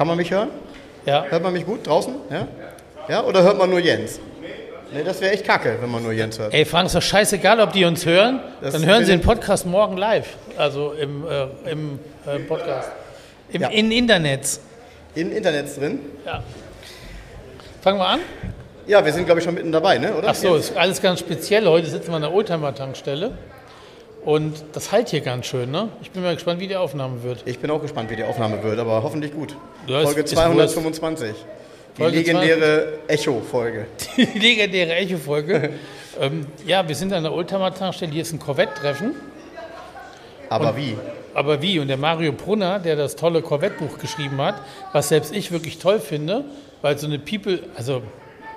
Kann man mich hören? Ja. Hört man mich gut draußen? Ja? Ja? Oder hört man nur Jens? Nee, das wäre echt kacke, wenn man nur Jens hört. Ey, Frank, ist doch scheißegal, ob die uns hören. Das Dann hören sie den Podcast morgen live. Also im, äh, im äh, Podcast. Im Ja. in Internet. In Internet drin? Ja. Fangen wir an? Ja, wir sind, glaube ich, schon mitten dabei, ne? oder? Ach so, ist alles ganz speziell. Heute sitzen wir an der Oldtimer-Tankstelle. Und das halt hier ganz schön, ne? Ich bin mal gespannt, wie die Aufnahme wird. Ich bin auch gespannt, wie die Aufnahme wird, aber hoffentlich gut. Ja, ist- Folge ist 225. Die Folge legendäre Echo-Folge. Die legendäre Echo-Folge. ähm, ja, wir sind an der Oldtimer-Tankstelle. Hier ist ein Corvette-Treffen. Aber wie? Aber wie? Und der Mario Brunner, der das tolle Corvette-Buch geschrieben hat, was selbst ich wirklich toll finde, weil so eine People, also,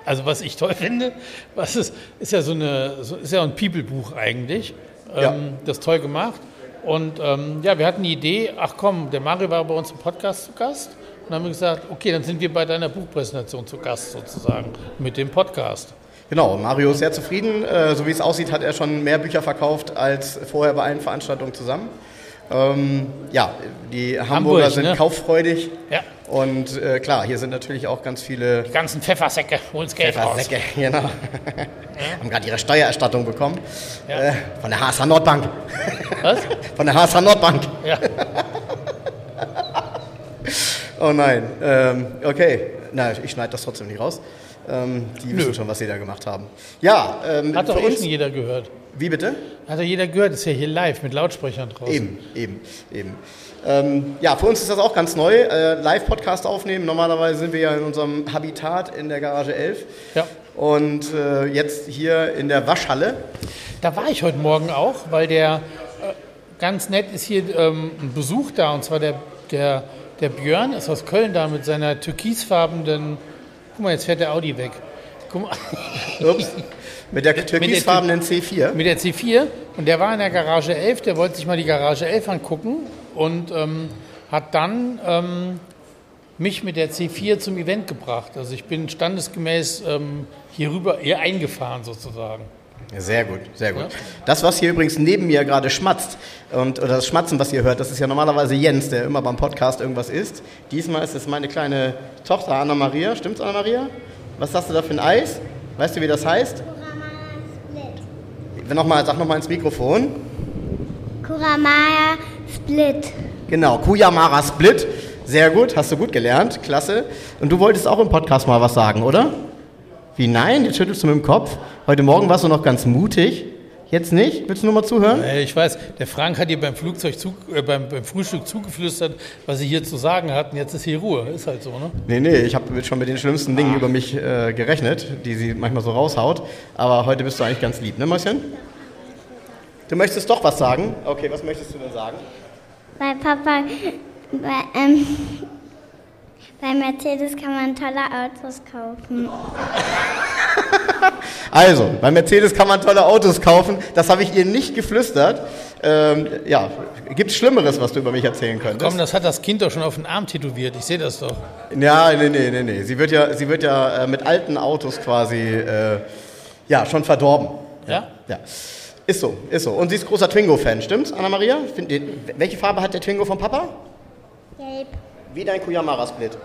also was ich toll finde, was ist, ist ja so eine, ist ja ein People-Buch eigentlich. Ja. Ähm, das ist toll gemacht. Und ähm, ja, wir hatten die Idee, ach komm, der Mario war bei uns im Podcast zu Gast. Und dann haben wir gesagt, okay, dann sind wir bei deiner Buchpräsentation zu Gast sozusagen mit dem Podcast. Genau, Mario ist sehr zufrieden. Äh, so wie es aussieht, hat er schon mehr Bücher verkauft als vorher bei allen Veranstaltungen zusammen. Ähm, ja, die Hamburger Hamburg, sind ne? kauffreudig. Ja, Und äh, klar, hier sind natürlich auch ganz viele die ganzen Pfeffersäcke, hol's Geld raus. Säcke, genau. Haben gerade ihre Steuererstattung bekommen. Ja. Äh, von der HSH Nordbank. Was? Von der HSH Nordbank. Ja. Oh nein. Ähm, okay. Na, ich schneide das trotzdem nicht raus. Ähm, die Nö. wissen schon, was sie da gemacht haben. Ja, ähm, Hat doch uns. schon jeder gehört. Wie bitte? Hat doch jeder gehört, ist ja hier live mit Lautsprechern draußen. Eben, eben, eben. Ähm, ja, für uns ist das auch ganz neu. Äh, Live-Podcast aufnehmen. Normalerweise sind wir ja in unserem Habitat in der Garage 11. Ja. Und äh, jetzt hier in der Waschhalle. Da war ich heute Morgen auch, weil der äh, ganz nett ist hier ähm, ein Besuch da und zwar der, der, der Björn ist aus Köln da mit seiner türkisfarbenen. Guck mal, jetzt fährt der Audi weg. Guck mal, Ups. Mit der türkisfarbenen C4. mit der C4 und der war in der Garage 11, der wollte sich mal die Garage 11 angucken und ähm, hat dann ähm, mich mit der C4 zum Event gebracht. Also ich bin standesgemäß ähm, hier rüber, hier eingefahren sozusagen. Sehr gut, sehr gut. Ja. Das, was hier übrigens neben mir gerade schmatzt, und, oder das Schmatzen, was ihr hört, das ist ja normalerweise Jens, der immer beim Podcast irgendwas isst. Diesmal ist es meine kleine Tochter Anna-Maria. Stimmt's, Anna-Maria? Was hast du da für ein Eis? Weißt du, wie das heißt? Wenn noch mal, sag nochmal ins Mikrofon. Kuramaya Split. Genau, Kuyamara Split. Sehr gut, hast du gut gelernt, klasse. Und du wolltest auch im Podcast mal was sagen, oder? Wie nein? Jetzt schüttelst du mit dem Kopf. Heute Morgen warst du noch ganz mutig. Jetzt nicht? Willst du nur mal zuhören? Äh, Ich weiß, der Frank hat dir beim, Flugzeug zu, äh, beim, beim Frühstück zugeflüstert, was sie hier zu sagen hatten. Jetzt ist hier Ruhe. Ist halt so, ne? Nee, nee, ich habe schon mit den schlimmsten Dingen über mich äh, gerechnet, die sie manchmal so raushaut. Aber heute bist du eigentlich ganz lieb, ne, Mäuschen? Du möchtest doch was sagen? Okay, was möchtest du denn sagen? Bei Papa, bei, ähm, bei Mercedes kann man tolle Autos kaufen. Also, bei Mercedes kann man tolle Autos kaufen. Das habe ich ihr nicht geflüstert. Ähm, ja, gibt es Schlimmeres, was du über mich erzählen könntest? Komm, das hat das Kind doch schon auf den Arm tätowiert. Ich sehe das doch. Ja, nee, nee, nee, nee. Sie wird ja, sie wird ja äh, mit alten Autos quasi äh, ja, schon verdorben. Ja? Ja. Ist so, ist so. Und sie ist großer Twingo-Fan, stimmt's, Anna-Maria? Welche Farbe hat der Twingo vom Papa? Gelb. Wie dein Kuyamara-Split.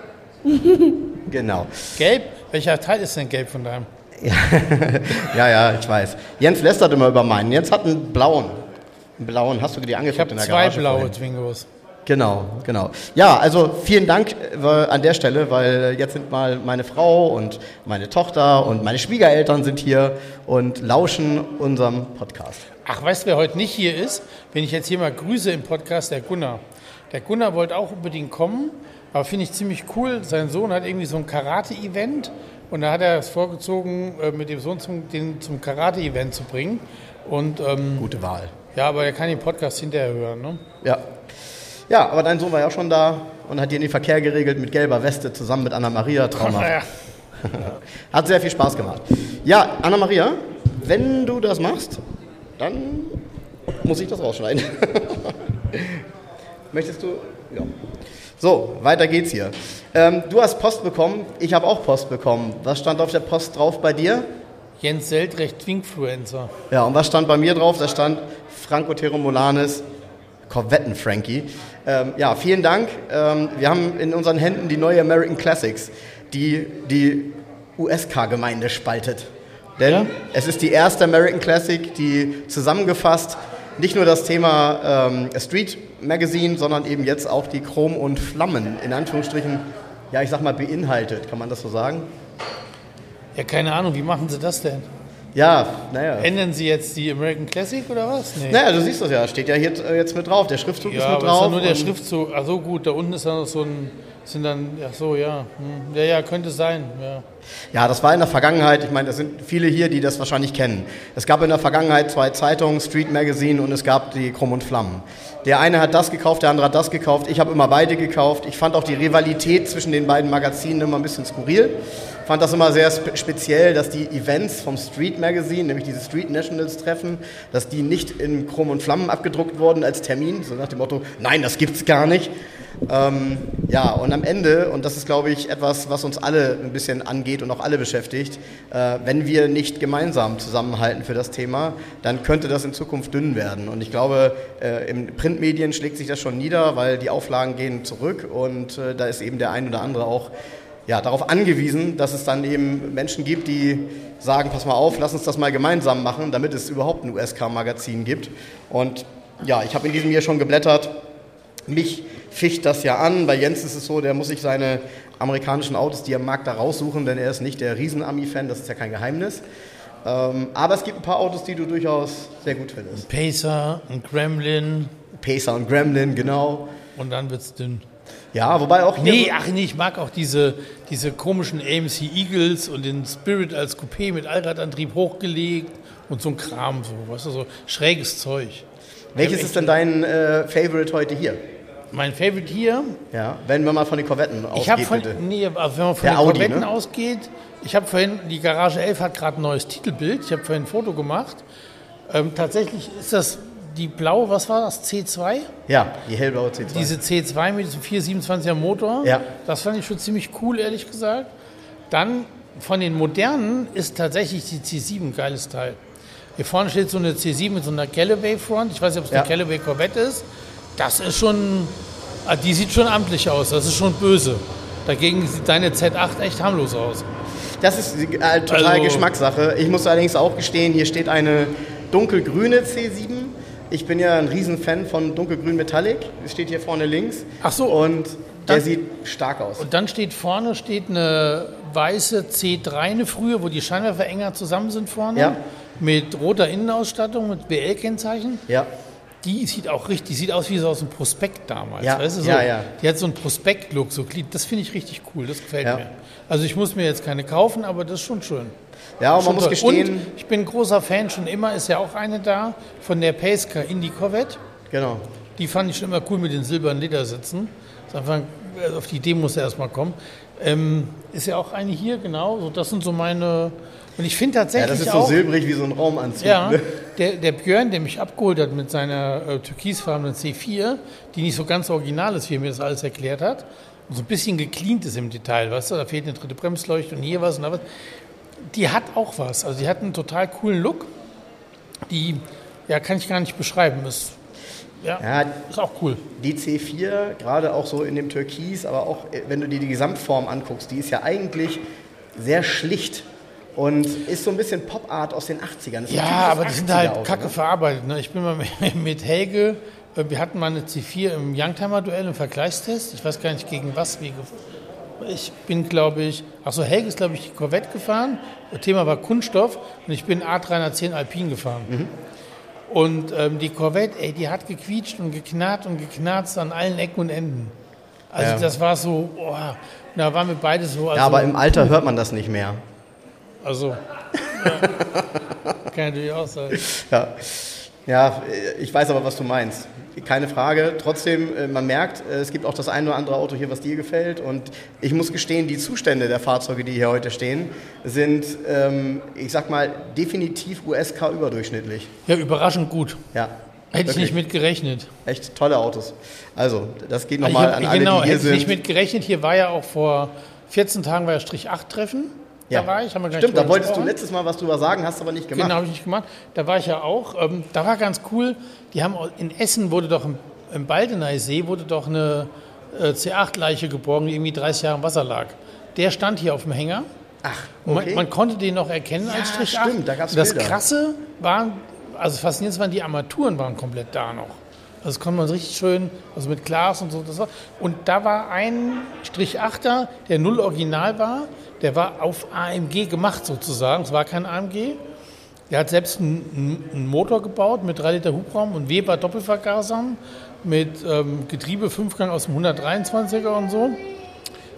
genau. Gelb? Welcher Teil ist denn gelb von deinem? Ja, ja, ich weiß. Jens lästert immer über meinen. Jens hat einen blauen. Einen blauen. Hast du dir angeguckt in der zwei Garage blaue vorhin? Twingos. Genau, genau. Ja, also vielen Dank äh, an der Stelle, weil jetzt sind mal meine Frau und meine Tochter und meine Schwiegereltern sind hier und lauschen unserem Podcast. Ach, weißt du, wer heute nicht hier ist? Wenn ich jetzt hier mal grüße im Podcast, der Gunnar. Der Gunnar wollte auch unbedingt kommen, aber finde ich ziemlich cool. Sein Sohn hat irgendwie so ein Karate-Event und da hat er es vorgezogen, äh, mit dem Sohn zum, den zum Karate-Event zu bringen. Und ähm, Gute Wahl. ja, aber er kann den Podcast hinterher hören. Ne? Ja. Ja, aber dein Sohn war ja auch schon da und hat dir den Verkehr geregelt mit gelber Weste zusammen mit Anna-Maria. Traumhaft. Naja, Hat sehr viel Spaß gemacht. Ja, Anna-Maria, wenn du das machst, dann muss ich das rausschneiden. Möchtest du? Ja. So, weiter geht's hier. Ähm, du hast Post bekommen, ich habe auch Post bekommen. Was stand auf der Post drauf bei dir? Jens Seltrecht, Twinkfluencer. Ja, und was stand bei mir drauf? Da stand Franco Teromolanes, Korvetten-Frankie. Ähm, ja, vielen Dank. Ähm, wir haben in unseren Händen die neue American Classics, die die USK-Gemeinde spaltet. Denn Ja? es ist die erste American Classic, die zusammengefasst nicht nur das Thema ähm, Street Magazine, sondern eben jetzt auch die Chrom und Flammen in Anführungsstrichen, ja, ich sag mal, beinhaltet. Kann man das so sagen? Ja, keine Ahnung, wie machen Sie das denn? Ja, naja. Ändern Sie jetzt die American Classic oder was? Nee. Naja, du siehst das ja, steht ja hier äh, jetzt mit drauf. Der Schriftzug ist Ja, mit aber drauf. ist ja nur der Schriftzug. Ach so, gut, da unten ist dann noch so ein, sind dann, ach so, ja. Hm. Ja, ja, könnte sein, ja. Ja, das war in der Vergangenheit, ich meine, das sind viele hier, die das wahrscheinlich kennen. Es gab in der Vergangenheit zwei Zeitungen, Street Magazine und es gab die Krumm und Flammen. Der eine hat das gekauft, der andere hat das gekauft. Ich habe immer beide gekauft. Ich fand auch die Rivalität zwischen den beiden Magazinen immer ein bisschen skurril. Fand das immer sehr spe speziell, dass die Events vom Street Magazine, nämlich diese Street Nationals Treffen, dass die nicht in Krumm und Flammen abgedruckt wurden als Termin, so nach dem Motto, nein, das gibt's gar nicht. Ähm, ja, und am Ende, und das ist, glaube ich, etwas, was uns alle ein bisschen angeht und auch alle beschäftigt, äh, wenn wir nicht gemeinsam zusammenhalten für das Thema, dann könnte das in Zukunft dünn werden. Und ich glaube, äh, in Printmedien schlägt sich das schon nieder, weil die Auflagen gehen zurück und äh, da ist eben der ein oder andere auch ja, darauf angewiesen, dass es dann eben Menschen gibt, die sagen, pass mal auf, lass uns das mal gemeinsam machen, damit es überhaupt ein USK-Magazin gibt. Und ja, ich habe in diesem Jahr schon geblättert. Mich ficht das ja an. Bei Jens ist es so, der muss sich seine amerikanischen Autos, die er mag, da raussuchen, denn er ist nicht der Riesen-Ami-Fan, das ist ja kein Geheimnis. Ähm, aber es gibt ein paar Autos, die du durchaus sehr gut findest. Pacer, ein Gremlin Pacer und Gremlin, genau. und dann wird's dünn. Ja, wobei auch hier... Nee, ach nee, ich mag auch diese, diese komischen AMC Eagles und den Spirit als Coupé mit Allradantrieb hochgelegt und so ein Kram, so, weißt du, so schräges Zeug. welches ist denn dein äh, Favorite heute hier? Mein Favorite hier, Ja, wenn wir mal von den Korvetten ich habe ausgehen, von, bitte. nee, also wenn man von Der den Audi, Korvetten ne? ausgeht, ich habe vorhin, die Garage 11 hat gerade ein neues Titelbild, ich habe vorhin ein Foto gemacht. Ähm, tatsächlich ist das die blaue, was war das, C2? Ja, die hellblaue C2. Diese C2 mit diesem 427er Motor, Ja. das fand ich schon ziemlich cool, ehrlich gesagt. Dann von den modernen ist tatsächlich die C7 ein geiles Teil. Hier vorne steht so eine C7 mit so einer Callaway Front. Ich weiß nicht, ob es Ja. eine Callaway Corvette ist. Das ist schon, ah, die sieht schon amtlich aus. Das ist schon böse. Dagegen sieht deine Z8 echt harmlos aus. Das ist äh, total Also- Geschmackssache. Ich muss allerdings auch gestehen, hier steht eine dunkelgrüne C7. Ich bin ja ein Riesenfan von dunkelgrün Metallic. Es steht hier vorne links. Ach so. Und der Dann- sieht stark aus. Und dann steht vorne steht eine weiße C3, eine frühe, wo die Scheinwerfer enger zusammen sind vorne. Ja. Mit roter Innenausstattung, mit BL-Kennzeichen. Ja. Die sieht auch richtig, die sieht aus wie so aus dem Prospekt damals. Ja, weißt du, so, ja, ja. Die hat so einen Prospekt-Look, so. Das finde ich richtig cool, das gefällt Ja. mir. Also ich muss mir jetzt keine kaufen, aber das ist schon schön. Ja, und man muss toll. gestehen, Und ich bin ein großer Fan, schon immer ist ja auch eine da, von der Pacecar Indy Corvette. genau. Die fand ich schon immer cool mit den silbernen Ledersitzen. Ist einfach, also auf die Idee muss er erstmal kommen. Ähm, ist ja auch eine hier, genau. So, das sind so meine. Und ich finde Ja, tatsächlich das ist so auch. silbrig wie so ein Raumanzug. Ja, Ne? der, der Björn, der mich abgeholt hat mit seiner äh, türkisfarbenen C4, die nicht so ganz original ist, wie er mir das alles erklärt hat, und so ein bisschen gecleant ist im Detail, weißt du, da fehlt eine dritte Bremsleuchte und hier was und da was. Die hat auch was, also die hat einen total coolen Look, die, ja, kann ich gar nicht beschreiben, ist, ja, Ja, ist auch cool. die C4, gerade auch so in dem Türkis, aber auch äh, wenn du dir die Gesamtform anguckst, die ist ja eigentlich sehr schlicht und ist so ein bisschen Pop-Art aus den 80ern. Das Ja, aber die sind 80er halt kacke ne? verarbeitet. Ne? Ich bin mal mit- Helge, äh, wir hatten mal eine C4 im Youngtimer-Duell im Vergleichstest. Ich weiß gar nicht, gegen was wir Ich bin, glaube ich, achso, Helge ist, glaube ich, die Corvette gefahren. Das Thema war Kunststoff und ich bin A310 Alpin gefahren. Mhm. Und ähm, die Corvette, ey, die hat gequietscht und geknarrt und geknarzt an allen Ecken und Enden. Also Ja. das war so, oh, da waren wir beide so. Also, Ja, aber im Alter hört man das nicht mehr. Also, ja. kann natürlich auch sein. Ja. ja, ich weiß aber, was du meinst. keine Frage. Trotzdem, äh, man merkt, äh, es gibt auch das ein oder andere Auto hier, was dir gefällt. Und ich muss gestehen, die Zustände der Fahrzeuge, die hier heute stehen, sind, ähm, ich sag mal, definitiv USK überdurchschnittlich. Ja, überraschend gut. Ja. Hätte ich Wirklich. nicht mit gerechnet. Echt tolle Autos. Also, das geht Also nochmal ich an alle, genau, die hier hätte ich nicht sind. mit gerechnet. Hier war ja auch vor 14 Tagen war ja Strich 8 Treffen. Da war ich, haben wir Stimmt, da wolltest du letztes Mal was drüber sagen, hast aber nicht gemacht. Genau, habe ich nicht gemacht. Da war ich ja auch. Ähm, da war ganz cool. Die haben in Essen wurde doch im, im Baldeneysee wurde doch eine äh, C8-Leiche geborgen, die irgendwie 30 Jahre im Wasser lag. Der stand hier auf dem Hänger. Ach, okay. Man, man konnte den noch erkennen Ja, als Strich 8. stimmt, da gab's Und Das. Krasse waren, also faszinierend waren die Armaturen waren komplett da noch. Also das konnte man richtig schön, also mit Glas und so. Und da war ein Strich 8er, der null original war, der war auf AMG gemacht sozusagen. Es war kein AMG. Der hat selbst einen, einen Motor gebaut mit 3 Liter Hubraum und Weber Doppelvergasern mit ähm, Getriebe Fünfgang aus dem 123er und so.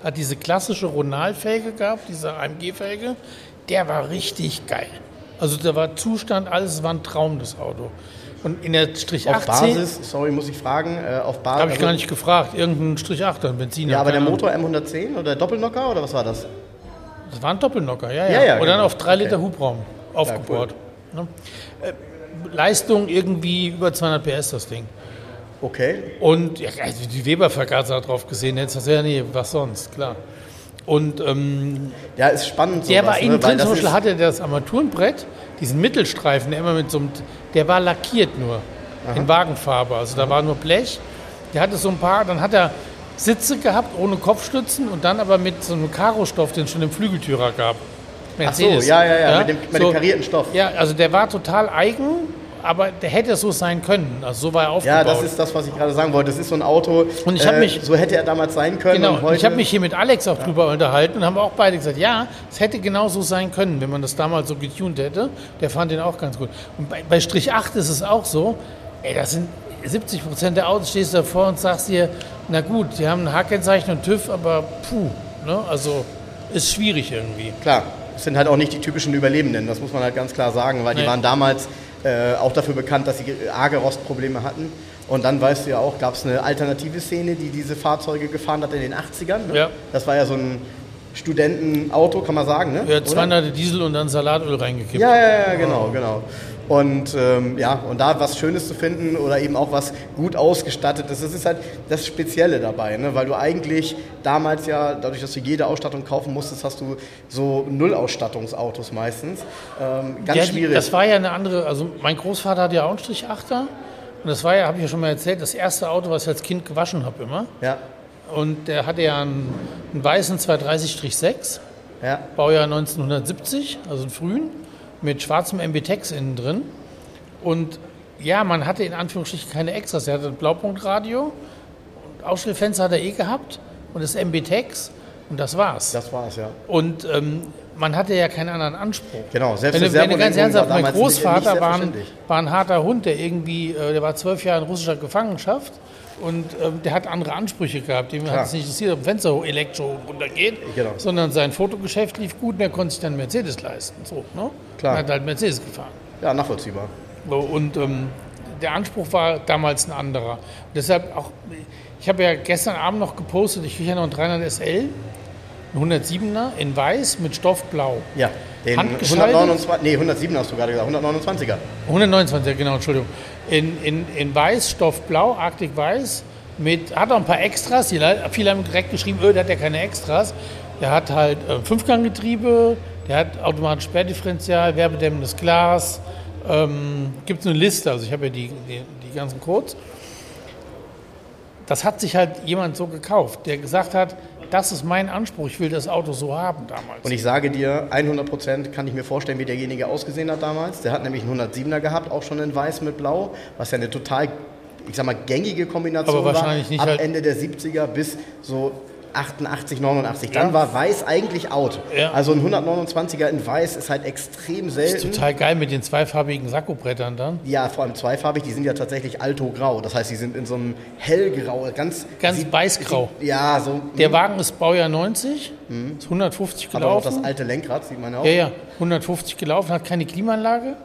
Hat diese klassische Ronal-Felge gehabt, diese AMG-Felge. Der war richtig geil. Also da war Zustand, alles, es war ein Traum, das Auto. Und in der Strich auf 18 Basis, sorry, muss ich fragen, äh, auf Basis. habe ich gar nicht gefragt, irgendein Strich 8er, ein Benziner. Ja, aber der. Motor M110 oder der Doppelnocker oder was war das? Das war ein Doppelnocker, ja, ja. Ja, ja, Und dann genau. auf 3 Liter Okay. Hubraum aufgebohrt. Ne? Äh, Leistung irgendwie über 200 PS, das Ding. Okay. Und ja, also die Weber-Vergaser drauf gesehen, jetzt hast du ja nee, was sonst, klar. Und ähm, Ja, ist spannend. der sowas, war innen ne? Drin, das zum Beispiel hatte der das Armaturenbrett, diesen Mittelstreifen, der immer mit so einem, der war lackiert nur, in Wagenfarbe, also da war nur Blech. Der hatte so ein paar, dann hat er Sitze gehabt ohne Kopfstützen und dann aber mit so einem Karo-Stoff, den es schon im Flügeltürer gab. Ach so, ja, ja, ja, mit dem, mit dem karierten Stoff. Ja, also der war total eigen, aber der hätte so sein können. Also so war er aufgebaut. Ja, das ist das, was ich gerade sagen wollte. Das ist so ein Auto, Und ich äh, mich- so hätte er damals sein können. Genau, und ich habe mich hier mit Alex auch drüber unterhalten und haben auch beide gesagt, ja, es hätte genau so sein können, wenn man das damals so getuned hätte. Der fand den auch ganz gut. Und bei, bei Strich 8 ist es auch so, ey, das sind 70 Prozent der Autos, stehst du davor und sagst dir, na gut, die haben ein H-Kennzeichen und TÜV, aber puh, ne, also ist schwierig irgendwie. Klar, es sind halt auch nicht die typischen Überlebenden, das muss man halt ganz klar sagen, weil die Nee. waren damals äh, auch dafür bekannt, dass sie arge Rostprobleme hatten. Und dann weißt du ja auch, gab es eine alternative Szene, die diese Fahrzeuge gefahren hat in den 80ern. Ne? Ja. Das war ja so ein Studentenauto, kann man sagen, ne? Ja, Oder? 200 Diesel und dann Salatöl reingekippt. Ja, ja, ja, genau, genau. Und ähm, ja, und da was Schönes zu finden oder eben auch was gut ausgestattetes, das ist halt das Spezielle dabei, ne? weil du eigentlich damals ja, dadurch, dass du jede Ausstattung kaufen musstest, hast du so Nullausstattungsautos meistens. Ähm, ganz ja, schwierig. Das war ja eine andere, also mein Großvater hat ja auch einen Strich 8er. Und das war ja, habe ich ja schon mal erzählt, das erste Auto, was ich als Kind gewaschen habe immer. ja, Und der hatte ja einen, einen weißen 230-6, ja, Baujahr 1970, also einen frühen, mit schwarzem MB-Tex innen drin. Und ja, man hatte in Anführungsstrichen keine Extras. Er hatte ein Blaupunktradio, Ausstellfenster hat er eh gehabt und das MB-Tex und das war's. das war's, ja. Und ähm, man hatte ja keinen anderen Anspruch. Genau, selbst Wenn, wenn ganz ernsthaft, mein damals nicht- nicht Großvater war ein, war ein harter Hund, der irgendwie, äh, der war zwölf Jahre in russischer Gefangenschaft und ähm, der hat andere Ansprüche gehabt. Dem hat es nicht interessiert, ob ein Fenster Elektro runtergeht, Genau. sondern sein Fotogeschäft lief gut und er konnte sich dann Mercedes leisten. So, ne? Klar. Und hat halt Mercedes gefahren. Ja, nachvollziehbar. Und ähm, der Anspruch war damals ein anderer. Und deshalb auch, ich habe ja gestern Abend noch gepostet, ich kriege ja noch einen 300 SL, einen 107er in weiß mit Stoffblau. Ja, den Handgeschaltet? 129, nee, 107 hast du gerade gesagt, 129er. 129, genau, Entschuldigung. In, in, in weiß, Stoffblau, Arctic Weiß, mit, hat auch ein paar Extras. Die, viele haben direkt geschrieben, öh, der hat ja keine Extras. Der hat halt äh, Fünfganggetriebe, der hat automatisch Sperrdifferential, werbedämmendes Glas. Ähm, Gibt es eine Liste, also ich habe ja die, die, die ganzen Codes. Das hat sich halt jemand so gekauft, der gesagt hat, das ist mein Anspruch, ich will das Auto so haben damals. Und ich sage dir, 100 Prozent kann ich mir vorstellen, wie derjenige ausgesehen hat damals. Der hat nämlich einen 107er gehabt, auch schon in weiß mit blau, was ja eine total, ich sag mal, gängige Kombination Aber wahrscheinlich war. nicht Ab halt- Ende der 70er bis so 88, 89. Dann Ja. war weiß eigentlich out. Ja. Also ein 129er in weiß ist halt extrem das selten. ist total geil mit den zweifarbigen Sakkobrettern dann. Ja, vor allem zweifarbig, die sind ja tatsächlich alto-grau. Das heißt, die sind in so einem hellgrau, ganz... Ganz sieht- weißgrau. Ja, so... Der Wagen ist Baujahr 90, ist 150 hat auch noch gelaufen. das alte Lenkrad, sieht man auch. ja, ja, 150 gelaufen, hat keine Klimaanlage,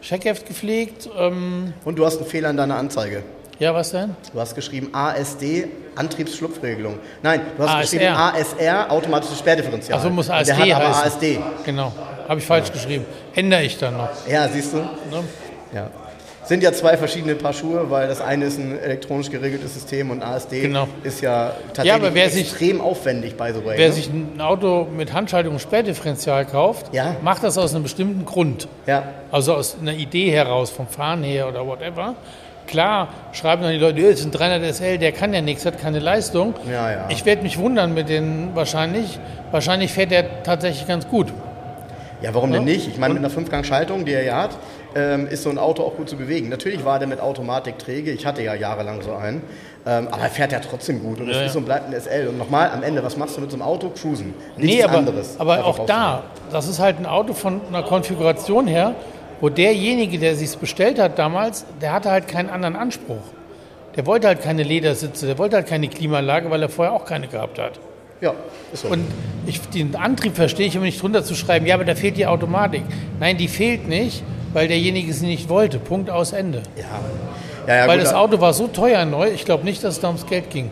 Scheckheft gepflegt. Ähm, Und du hast einen Fehler in deiner Anzeige. Ja, was denn? Du hast geschrieben ASD, Antriebsschlupfregelung. Nein, du hast ASR. geschrieben ASR, automatisches Sperrdifferential. Ach so, muss Und ASD Der hat aber heißen. ASD. Genau. Habe ich falsch geschrieben. Ändere ich dann noch. Ja, siehst du? Ne? Ja. Sind ja zwei verschiedene Paar Schuhe, weil das eine ist ein elektronisch geregeltes System und ASD Genau. ist ja tatsächlich Ja, aber wer sich- extrem aufwendig, by the way. Wer ne? sich ein Auto mit Handschaltung und Sperrdifferential kauft, Ja. macht das aus einem bestimmten Grund. ja. Also aus einer Idee heraus, vom Fahren her oder whatever. Klar schreiben dann die Leute, "Ja, das ist ein 300 SL, der kann ja nichts, hat keine Leistung. Ja, ja. Ich werde mich wundern mit den wahrscheinlich. Wahrscheinlich fährt der tatsächlich ganz gut. Ja, warum denn Ja. nicht? Ich meine, mit einer Fünfgang-Schaltung, die er ja hat, ähm, ist so ein Auto auch gut zu bewegen. Natürlich war der mit Automatik träge, ich hatte ja jahrelang so einen, ähm, aber er fährt ja trotzdem gut und es Ja, ist und bleibt ein SL. Und nochmal, am Ende, was machst du mit so einem Auto? Cruisen. Nichts nee, aber, anderes. aber auch da, das ist halt ein Auto von einer Konfiguration her, wo derjenige, der sich bestellt hat damals, der hatte halt keinen anderen Anspruch. Der wollte halt keine Ledersitze, der wollte halt keine Klimaanlage, weil er vorher auch keine gehabt hat. Ja, ist so. Und ich, den Antrieb verstehe ich immer nicht drunter zu schreiben, ja, aber da fehlt die Automatik. Nein, die fehlt nicht, weil derjenige sie nicht wollte. Punkt aus Ende. ja. Ja, ja, weil gut, das da- Auto war so teuer neu, ich glaube nicht, dass es da ums Geld ging.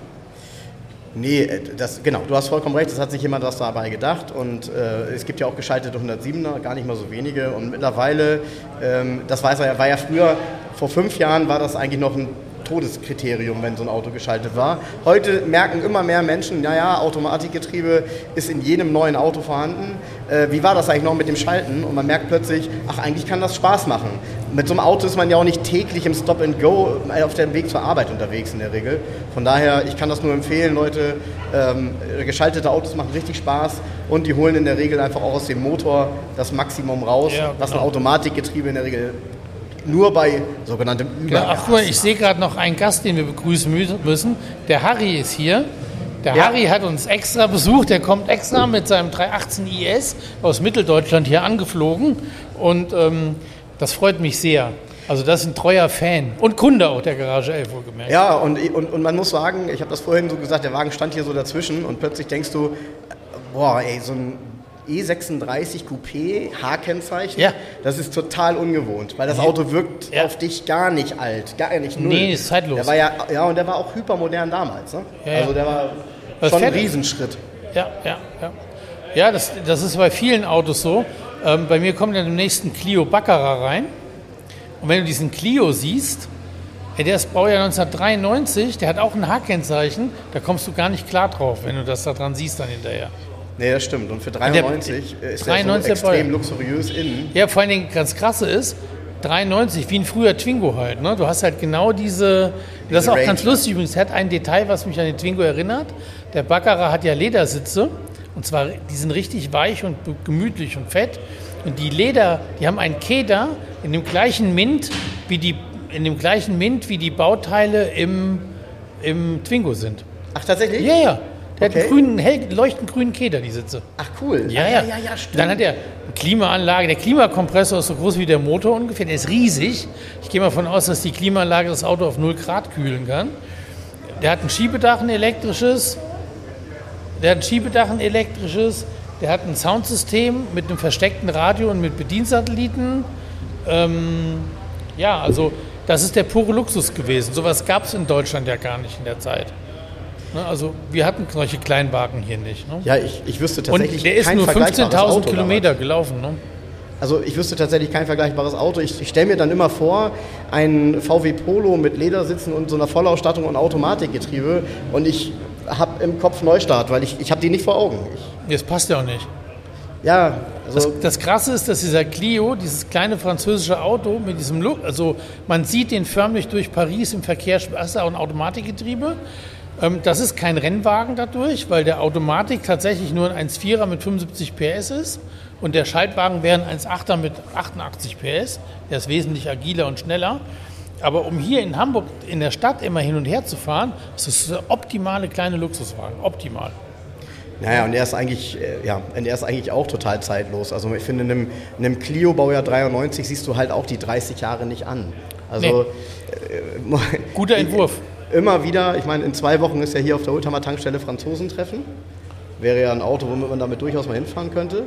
Nee, äh, das, genau, du hast vollkommen recht, es hat sich jemand was dabei gedacht und äh, es gibt ja auch geschaltete 107er, gar nicht mal so wenige und mittlerweile, ähm, das weiß er war ja früher, vor fünf Jahren war das eigentlich noch ein Todeskriterium, wenn so ein Auto geschaltet war. Heute merken immer mehr Menschen, naja, Automatikgetriebe ist in jedem neuen Auto vorhanden. Äh, wie war das eigentlich noch mit dem Schalten? Und man merkt plötzlich, ach, eigentlich kann das Spaß machen. Mit so einem Auto ist man ja auch nicht täglich im Stop and Go äh, auf dem Weg zur Arbeit unterwegs in der Regel. Von daher, ich kann das nur empfehlen, Leute, ähm, geschaltete Autos machen richtig Spaß und die holen in der Regel einfach auch aus dem Motor das Maximum raus, Ja, was ein genau. Automatikgetriebe in der Regel nur bei sogenanntem Übergas. ach, guck mal, ich sehe gerade noch einen Gast, den wir begrüßen mü- müssen. Der Harry ist hier. Der Ja. Harry hat uns extra besucht. Der kommt extra mit seinem 318 IS aus Mitteldeutschland hier angeflogen. Und ähm, das freut mich sehr. Also das ist ein treuer Fan. Und Kunde auch der Garage 11, wohlgemerkt. Ja, und, und, und man muss sagen, ich habe das vorhin so gesagt, der Wagen stand hier so dazwischen und plötzlich denkst du, boah, ey, so ein E36 Coupé, H-Kennzeichen, Ja. das ist total ungewohnt, weil das Auto wirkt Ja. auf dich gar nicht alt, gar nicht null. Nee, ist zeitlos. Der war ja, ja, und der war auch hypermodern damals. Ne? Ja. Also der war Das schon ein Riesenschritt. Ja, ja, ja. Ja, das, das ist bei vielen Autos so. Ähm, bei mir kommt ja demnächst ein Clio Baccarat rein. Und wenn du diesen Clio siehst, ey, der ist Baujahr 1993, der hat auch ein H-Kennzeichen, da kommst du gar nicht klar drauf, wenn du das da dran siehst dann hinterher. Nee, das stimmt. Und für 93 ist der 93 so extrem voll. luxuriös innen. Ja, vor allen Dingen ganz krasse ist, 93, wie ein früher Twingo halt. Ne? Du hast halt genau diese. das ist auch Range, ganz lustig übrigens. hat ein Detail, was mich an den Twingo erinnert. Der Baccarat hat ja Ledersitze. Und zwar, die sind richtig weich und gemütlich und fett. Und die Leder, die haben einen Keder in dem gleichen Mint, wie die, in dem gleichen Mint, wie die Bauteile im, im Twingo sind. Ach, tatsächlich? Ja, ja. Der hat Okay. einen grünen, hell, leuchtend grünen Keder, die Sitze. Ach, cool. Ja, Ach, ja, ja, ja, stimmt. Dann hat er eine Klimaanlage. Der Klimakompressor ist so groß wie der Motor ungefähr. Der ist riesig. Ich gehe mal davon aus, dass die Klimaanlage das Auto auf 0 Grad kühlen kann. Der hat ein Schiebedach, ein elektrisches. Der hat ein Schiebedach, ein elektrisches. Der hat ein Soundsystem mit einem versteckten Radio und mit Bediensatelliten. Ähm, ja, also das ist der pure Luxus gewesen. Sowas gab es in Deutschland ja gar nicht in der Zeit. Ne, Also wir hatten solche Kleinwagen hier nicht. Ne? Ja, ich, ich wüsste Und tatsächlich der ist kein nur vergleichbares 15.000 Auto Kilometer gelaufen. Ne? Also ich wüsste tatsächlich kein vergleichbares Auto. Ich, ich stelle mir dann immer vor, ein VW Polo mit Ledersitzen und so einer Vollausstattung und Automatikgetriebe und ich habe im Kopf Neustart, weil ich, ich habe die nicht vor Augen. Ich, Das passt ja auch nicht. ja, also Das, das Krasse ist, dass dieser Clio, dieses kleine französische Auto mit diesem Look, also man sieht den förmlich durch Paris im Verkehr, das ist auch ein Automatikgetriebe. Ähm, Das ist kein Rennwagen dadurch, weil der Automatik tatsächlich nur ein 1,4er mit 75 PS ist und der Schaltwagen wäre ein 1,8er mit 88 PS. Der ist wesentlich agiler und schneller. Aber um hier in Hamburg in der Stadt immer hin und her zu fahren, ist das der optimale kleine Luxuswagen. Optimal. naja, und er ist eigentlich, äh, ja, und er ist eigentlich auch total zeitlos. Also ich finde, in einem, in einem Clio Baujahr 93 siehst du halt auch die 30 Jahre nicht an. Also äh, Guter Entwurf. Immer wieder, ich meine, in zwei Wochen ist ja hier auf der Oldtimer Tankstelle Franzosentreffen. Wäre ja ein Auto, womit man damit durchaus mal hinfahren könnte.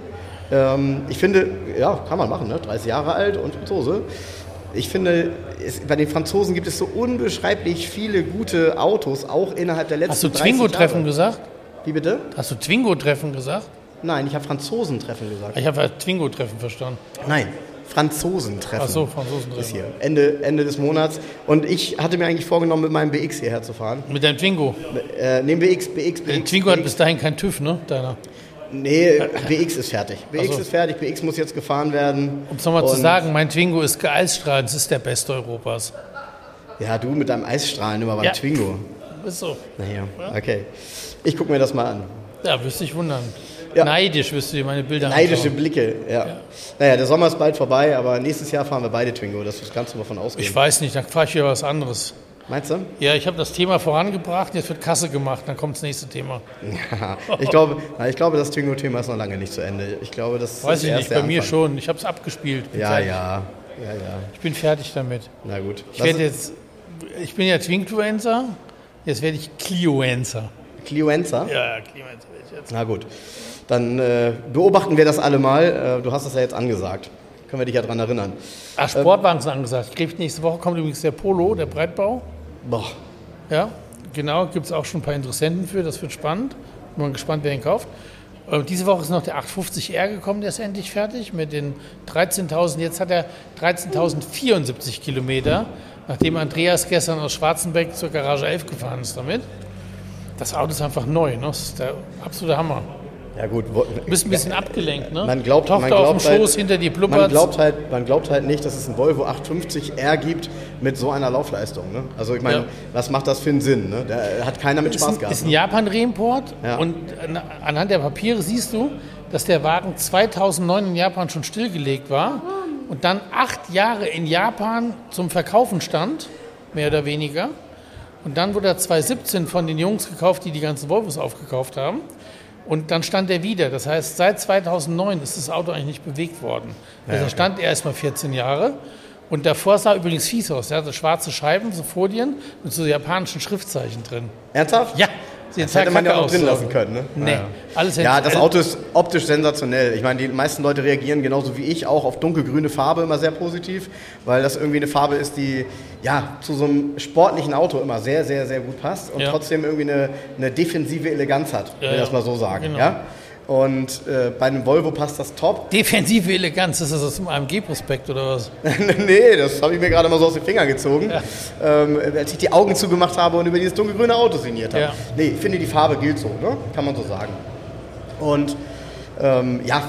Ähm, ich finde, ja, kann man machen, ne? 30 Jahre alt und Franzose. Ich finde, es, bei den Franzosen gibt es so unbeschreiblich viele gute Autos, auch innerhalb der letzten Hast du 30 Twingo-Treffen Jahre. gesagt? Wie bitte? Hast du Twingo-Treffen gesagt? Nein, ich habe Franzosentreffen gesagt. Ich habe ja Twingo-Treffen verstanden. Nein, Franzosentreffen. Ach so, Franzosentreffen. Ist hier. Ende, Ende des Monats. Und ich hatte mir eigentlich vorgenommen, mit meinem BX hierher zu fahren. Mit deinem Twingo. Äh, nee, BX, BX, Der BX. Twingo hat BX. bis dahin kein TÜV, ne? Deiner. Nee, BX ist fertig. BX so. ist fertig, BX muss jetzt gefahren werden. Um es nochmal zu sagen, mein Twingo ist geeisstrahlt, es ist der beste Europas. Ja, du mit deinem Eisstrahlen immer beim Ja. Twingo. Ist so. Naja, okay. Ich gucke mir das mal an. Ja, wirst dich wundern. Ja. Neidisch wirst du dir meine Bilder Neidische anschauen. Blicke, ja. Naja, der Sommer ist bald vorbei, aber nächstes Jahr fahren wir beide Twingo. Das kannst du mal von ausgehen. Ich weiß nicht, dann fahre ich wieder was anderes. Meinst du? Ja, ich habe das Thema vorangebracht, jetzt wird Kasse gemacht, dann kommt das nächste Thema. ich, glaube, ich glaube, das Twingo-Thema ist noch lange nicht zu Ende. Ich glaube, das Weiß ich nicht, bei mir Anfang. schon. Ich habe es abgespielt. Ja, ja, ja, ja. Ich bin fertig damit. Na gut. Ich Das werde jetzt, ich bin ja Twinfluencer, jetzt werde ich Clioencer. Clioenza. Ja, Clioencer werde ich jetzt. Na gut. Dann äh, beobachten wir das alle mal. Äh, du hast es ja jetzt angesagt. Können wir dich ja dran erinnern. Ach, Sportwagen sind angesagt. Kriegt nächste Woche kommt übrigens der Polo, der Breitbau. Boah. Ja, genau, gibt es auch schon ein paar Interessenten für, das wird spannend. Bin mal gespannt, wer ihn kauft. Äh, Diese Woche ist noch der 850R gekommen, der ist endlich fertig mit den 13.000. Jetzt hat er 13.074 Kilometer, nachdem Andreas gestern aus Schwarzenbeck zur Garage 11 gefahren ist damit. Das Auto ist einfach neu, ne? das ist der absolute Hammer. Ja gut. wo- Du bist ein bisschen abgelenkt, ne? Man glaubt, Tochter man glaubt auf dem halt, Schoß, hinter dir man glaubt, halt, man glaubt halt nicht, dass es einen Volvo 850R gibt mit so einer Laufleistung. Ne? Also ich meine, Ja. was macht das für einen Sinn? Ne? Da hat keiner mit ist Spaß ein, gehabt. ist ein ne? Japan-Reimport Ja. und an- anhand der Papiere siehst du, dass der Wagen 2009 in Japan schon stillgelegt war und dann acht Jahre in Japan zum Verkaufen stand, mehr oder weniger. Und dann wurde er 2017 von den Jungs gekauft, die die ganzen Volvos aufgekauft haben. Und dann stand er wieder. Das heißt, seit 2009 ist das Auto eigentlich nicht bewegt worden. Also er stand erst mal 14 Jahre. Und davor sah übrigens fies aus. Er hatte schwarze Scheiben, so Folien mit so japanischen Schriftzeichen drin. Ernsthaft? Ja, Das hätte man ja auch drin lassen können. Ne? Nee, Ja. alles Ja, das Auto ist optisch sensationell. Ich meine, die meisten Leute reagieren genauso wie ich auch auf dunkelgrüne Farbe immer sehr positiv, weil das irgendwie eine Farbe ist, die ja zu so einem sportlichen Auto immer sehr, sehr, sehr gut passt und Ja. trotzdem irgendwie eine, eine defensive Eleganz hat, Ja, will ich das ja. mal so sagen. Genau. Ja? Und äh, bei einem Volvo passt das top. Defensive Eleganz, ist das aus dem AMG-Prospekt oder was? nee, das habe ich mir gerade mal so aus den Fingern gezogen, ähm, als ich die Augen zugemacht habe und über dieses dunkelgrüne Auto signiert habe. Ja. Nee, ich finde, die Farbe gilt so, ne? kann man so sagen. Und ähm, ja,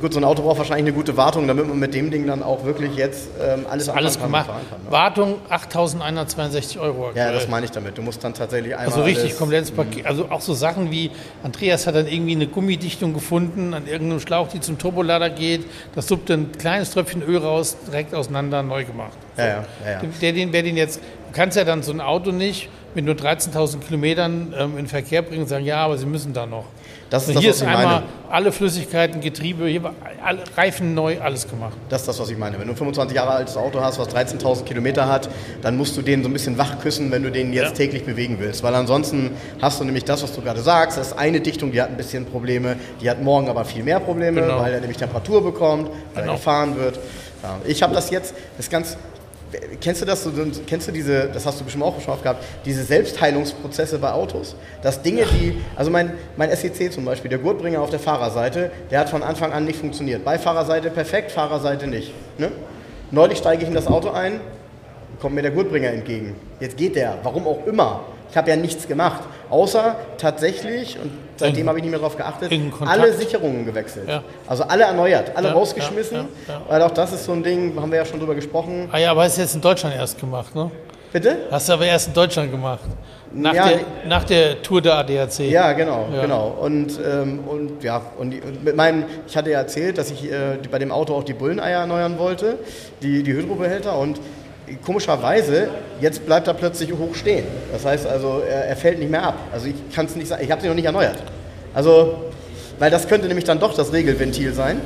gut, so ein Auto braucht wahrscheinlich eine gute Wartung, damit man mit dem Ding dann auch wirklich jetzt ähm, alles Alles kann, gemacht. kann, ne? Wartung 8.162 Euro aktuell. Ja, das meine ich damit. Du musst dann tatsächlich einmal Also richtig komplettes Paket. Also auch so Sachen wie, Andreas hat dann irgendwie eine Gummidichtung gefunden an irgendeinem Schlauch, die zum Turbolader geht. Das suppt ein kleines Tröpfchen Öl raus, direkt auseinander, neu gemacht. Ja, ja, ja, ja. Der, den, wer den jetzt, du kannst ja dann so ein Auto nicht mit nur 13.000 Kilometern ähm, in Verkehr bringen und sagen, ja, aber sie müssen da noch. Das ist das, hier was ist ich einmal meine. alle Flüssigkeiten, Getriebe, hier alle, Reifen neu, alles gemacht. Das ist das, was ich meine. Wenn du ein 25 Jahre altes Auto hast, was 13.000 Kilometer hat, dann musst du den so ein bisschen wach küssen, wenn du den jetzt Ja. täglich bewegen willst. Weil ansonsten hast du nämlich das, was du gerade sagst. Das ist eine Dichtung, die hat ein bisschen Probleme. Die hat morgen aber viel mehr Probleme, Genau. weil er nämlich Temperatur bekommt, weil Genau. er gefahren wird. Ja, ich habe das jetzt, das ist ganz. Kennst du das? Kennst du diese, das hast du bestimmt auch schon oft gehabt, diese Selbstheilungsprozesse bei Autos? Dass Dinge, die, also mein, mein SEC zum Beispiel, der Gurtbringer auf der Fahrerseite, der hat von Anfang an nicht funktioniert. Bei Fahrerseite perfekt, Fahrerseite nicht. Ne? Neulich steige ich in das Auto ein, kommt mir der Gurtbringer entgegen. Jetzt geht der, warum auch immer. Ich habe ja nichts gemacht, außer tatsächlich, und seitdem habe ich nicht mehr darauf geachtet, alle Sicherungen gewechselt. Ja. Also alle erneuert, alle Ja, rausgeschmissen, ja, weil auch das ist so ein Ding, haben wir ja schon drüber gesprochen. Ah ja, aber hast du jetzt in Deutschland erst gemacht, ne? Bitte? Hast du aber erst in Deutschland gemacht. Nach, Ja, der, nach der Tour der ADAC. Ja, genau, Ja. genau. Und, ähm, und ja, und, und mit meinem, ich hatte ja erzählt, dass ich äh, bei dem Auto auch die Bulleneier erneuern wollte, die, die Hydrobehälter und komischerweise, jetzt bleibt er plötzlich hoch stehen. Das heißt also, er, er fällt nicht mehr ab. Also ich kann es nicht sagen, ich habe sie noch nicht erneuert. Also, weil das könnte nämlich dann doch das Regelventil sein.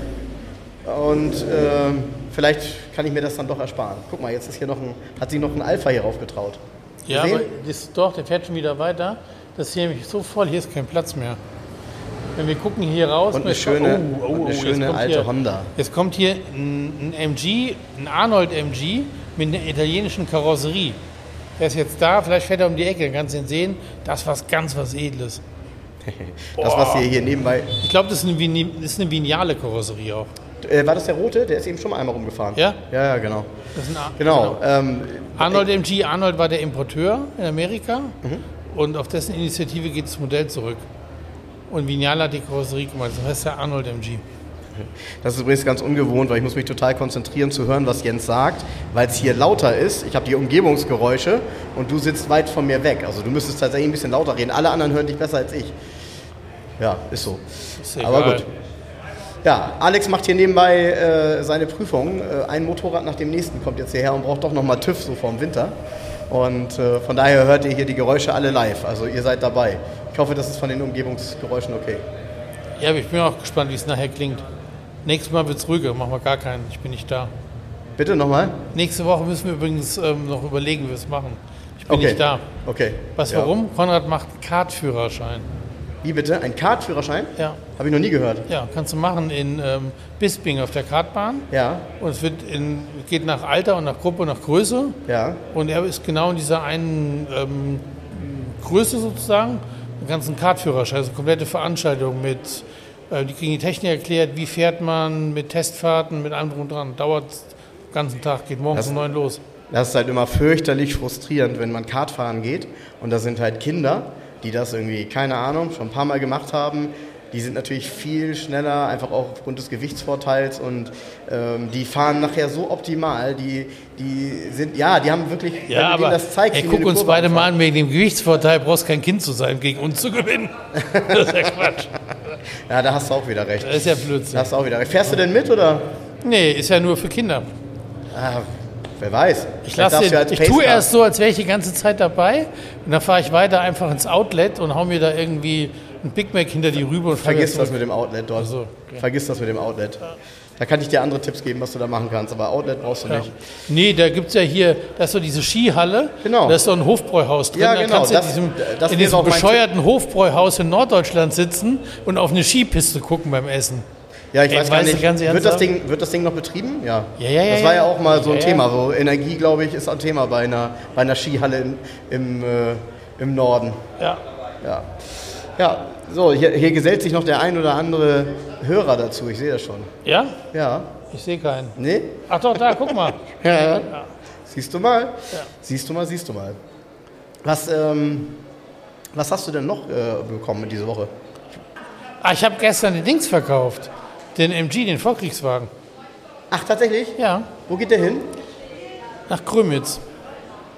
Und ähm, vielleicht kann ich mir das dann doch ersparen. Guck mal, jetzt ist hier noch ein, hat sie noch ein Alpha hier raufgetraut. Ja, aber das, doch, der fährt schon wieder weiter. Das ist hier nämlich so voll, hier ist kein Platz mehr. Wenn wir gucken hier raus. Und eine schöne, oh, oh, eine oh, jetzt schöne alte hier, Honda. Jetzt kommt hier ein, ein MG, ein Arnold MG mit einer italienischen Karosserie. Der ist jetzt da, vielleicht fährt er um die Ecke, dann kannst du ihn sehen. Das ist was ganz was Edles. Das, was ihr hier nebenbei. Ich glaube, das ist eine, das ist eine Vignale Karosserie auch. Äh, war das der rote? Der ist eben schon mal einmal rumgefahren. Ja? Ja, ja, genau. Das ist ein A- Genau. Ähm, Arnold MG, Arnold war der Importeur in Amerika Mhm. und auf dessen Initiative geht das Modell zurück. Und Vignale hat die Karosserie gemacht, das heißt der Arnold MG. Das ist übrigens ganz ungewohnt, weil ich muss mich total konzentrieren zu hören, was Jens sagt, weil es hier lauter ist. Ich habe die Umgebungsgeräusche und du sitzt weit von mir weg. Also du müsstest tatsächlich ein bisschen lauter reden. Alle anderen hören dich besser als ich. Ja, ist so. Ist Aber gut. Ja, Alex macht hier nebenbei äh, seine Prüfung. Äh, ein Motorrad nach dem nächsten kommt jetzt hierher und braucht doch nochmal TÜV so vorm Winter. Und äh, von daher hört ihr hier die Geräusche alle live. Also ihr seid dabei. Ich hoffe, das ist von den Umgebungsgeräuschen okay. Ja, aber ich bin auch gespannt, wie es nachher klingt. Nächstes Mal wird es ruhiger, machen wir gar keinen. Ich bin nicht da. Bitte nochmal? Nächste Woche müssen wir übrigens ähm, noch überlegen, wie wir es machen. Ich bin Okay. nicht da. Okay. Was, Ja. warum? Konrad macht Kartführerschein. Wie bitte? Ein Kartführerschein? Ja, Habe ich noch nie gehört. ja, kannst du machen in ähm, Bisping auf der Kartbahn. Ja, Und es wird in, geht nach Alter und nach Gruppe und nach Größe. ja. Und er ist genau in dieser einen ähm, Größe sozusagen, den ganzen Kartführerschein, also komplette Veranstaltung mit, die kriegen die Technik erklärt, wie fährt man, mit Testfahrten, mit allem drum und dran. Dauert den ganzen Tag, geht morgens Das- um neun los. Das ist halt immer fürchterlich frustrierend, wenn man Kart fahren geht und da sind halt Kinder, die das irgendwie, keine Ahnung, schon ein paar Mal gemacht haben. Die sind natürlich viel schneller, einfach auch aufgrund des Gewichtsvorteils und ähm, die fahren nachher so optimal. Die, die sind, ja, die haben wirklich, Ja, aber das zeigst, ey, guck uns beide mal an, wegen dem Gewichtsvorteil brauchst kein Kind zu sein, gegen uns zu gewinnen. Das ist ja Quatsch. Ja, da hast du auch wieder recht. Das ist ja Da Blödsinn. hast du auch wieder recht. Fährst du denn mit oder? Nee, ist ja nur für Kinder. Ah, wer weiß. Ich, Vielleicht lass darfst den, als ich tue erst so, als wäre ich die ganze Zeit dabei und dann fahre ich weiter einfach ins Outlet und hau mir da irgendwie ein Big Mac hinter die Rübe und Vergiss das mit dem Outlet dort. So, okay. Vergiss das mit dem Outlet. Da kann ich dir andere Tipps geben, was du da machen kannst, aber Outlet brauchst du Ja. nicht. Nee, da gibt es ja hier, da ist so diese Skihalle, Genau. da ist so ein Hofbräuhaus drin. Ja, da genau, kannst du in das- diesem, das in diesem bescheuerten Hofbräuhaus in Norddeutschland sitzen und auf eine Skipiste gucken beim Essen. Ja, ich Ey, weiß gar nicht. ganz Wird das? Ding, wird das Ding noch betrieben? Ja. Ja, ja, ja, Das war ja auch mal so ein Thema. So Energie, glaube ich, ist ein Thema bei einer, bei einer Skihalle im, im, äh, im Norden. Ja. Ja. Ja, so, hier, hier gesellt sich noch der ein oder andere Hörer dazu. Ich sehe das schon. Ja? Ja. Ich sehe keinen. Nee? Ach doch, da, guck mal. Ja. ja. Siehst du mal? Siehst du mal, siehst du mal. Was, ähm, was hast du denn noch äh, bekommen diese Woche? Ah, ich habe gestern den Dings verkauft. Den MG, den Vorkriegswagen. Ach, tatsächlich? Ja, Wo geht der hin? nach Grömitz.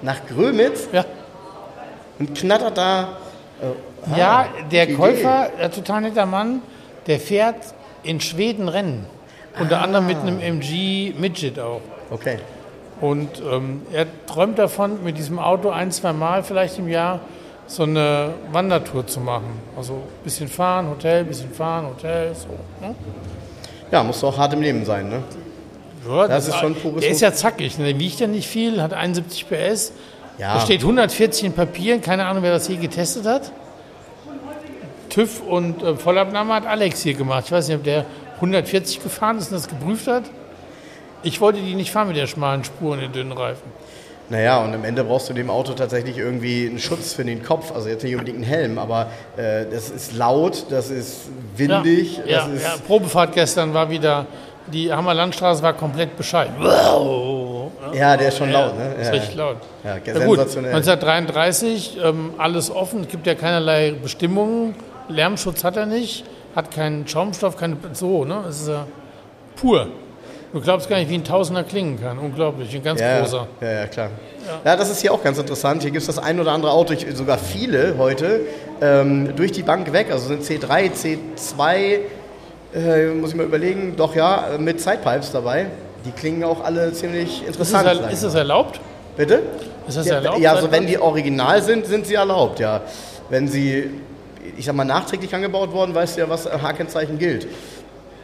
Nach Grömitz Ja. und knattert da. äh, Ja, ah, der gute Käufer, ein total netter Mann, der fährt in Schweden Rennen. Unter anderem mit einem MG Midget auch. Idee. Okay. Und ähm, er träumt davon, mit diesem Auto ein, zwei Mal vielleicht im Jahr so eine Wandertour zu machen. Also ein bisschen fahren, Hotel, bisschen fahren, Hotel, so. Ne? Ja, muss auch hart im Leben sein, ne? Ja, Das ist schon pures Der ist ja zackig, ne? der wiegt ja nicht viel, hat 71 PS. Ja. Da steht 140 in Papieren, keine Ahnung, wer das je getestet hat. TÜV und äh, Vollabnahme hat Alex hier gemacht. Ich weiß nicht, ob der 140 gefahren ist und das geprüft hat. Ich wollte die nicht fahren mit der schmalen Spur und den dünnen Reifen. Naja, und am Ende brauchst du dem Auto tatsächlich irgendwie einen Schutz für den Kopf. Also jetzt nicht unbedingt einen Helm, aber äh, das ist laut, das ist windig, ja, das ja, ist. ja, Probefahrt gestern war wieder, die Hammer Landstraße war komplett Bescheid. Wow. Ja, der ist schon laut, ne? Ist Ja, richtig laut. Ja, Ja, gut, sensationell. 1933, ähm, alles offen, es gibt ja keinerlei Bestimmungen, Lärmschutz hat er nicht, hat keinen Schaumstoff, keine, so, ne, es ist ja pur. Du glaubst gar nicht, wie ein Tausender klingen kann, unglaublich, ein ganz ja, großer. Ja, ja, klar. Ja. das ist hier auch ganz interessant. Hier gibt es das ein oder andere Auto, ich, sogar viele heute, ähm, durch die Bank weg. Also sind C3, C2, äh, muss ich mal überlegen, doch ja, mit Sidepipes dabei. Die klingen auch alle ziemlich Ist interessant. er- ist das mal. erlaubt? Bitte? Ist das Ja, erlaubt? ja, also wenn die original sind, sind sie erlaubt, ja. Wenn sie, ich sag mal, nachträglich angebaut worden, weißt du ja, was H-Kennzeichen gilt.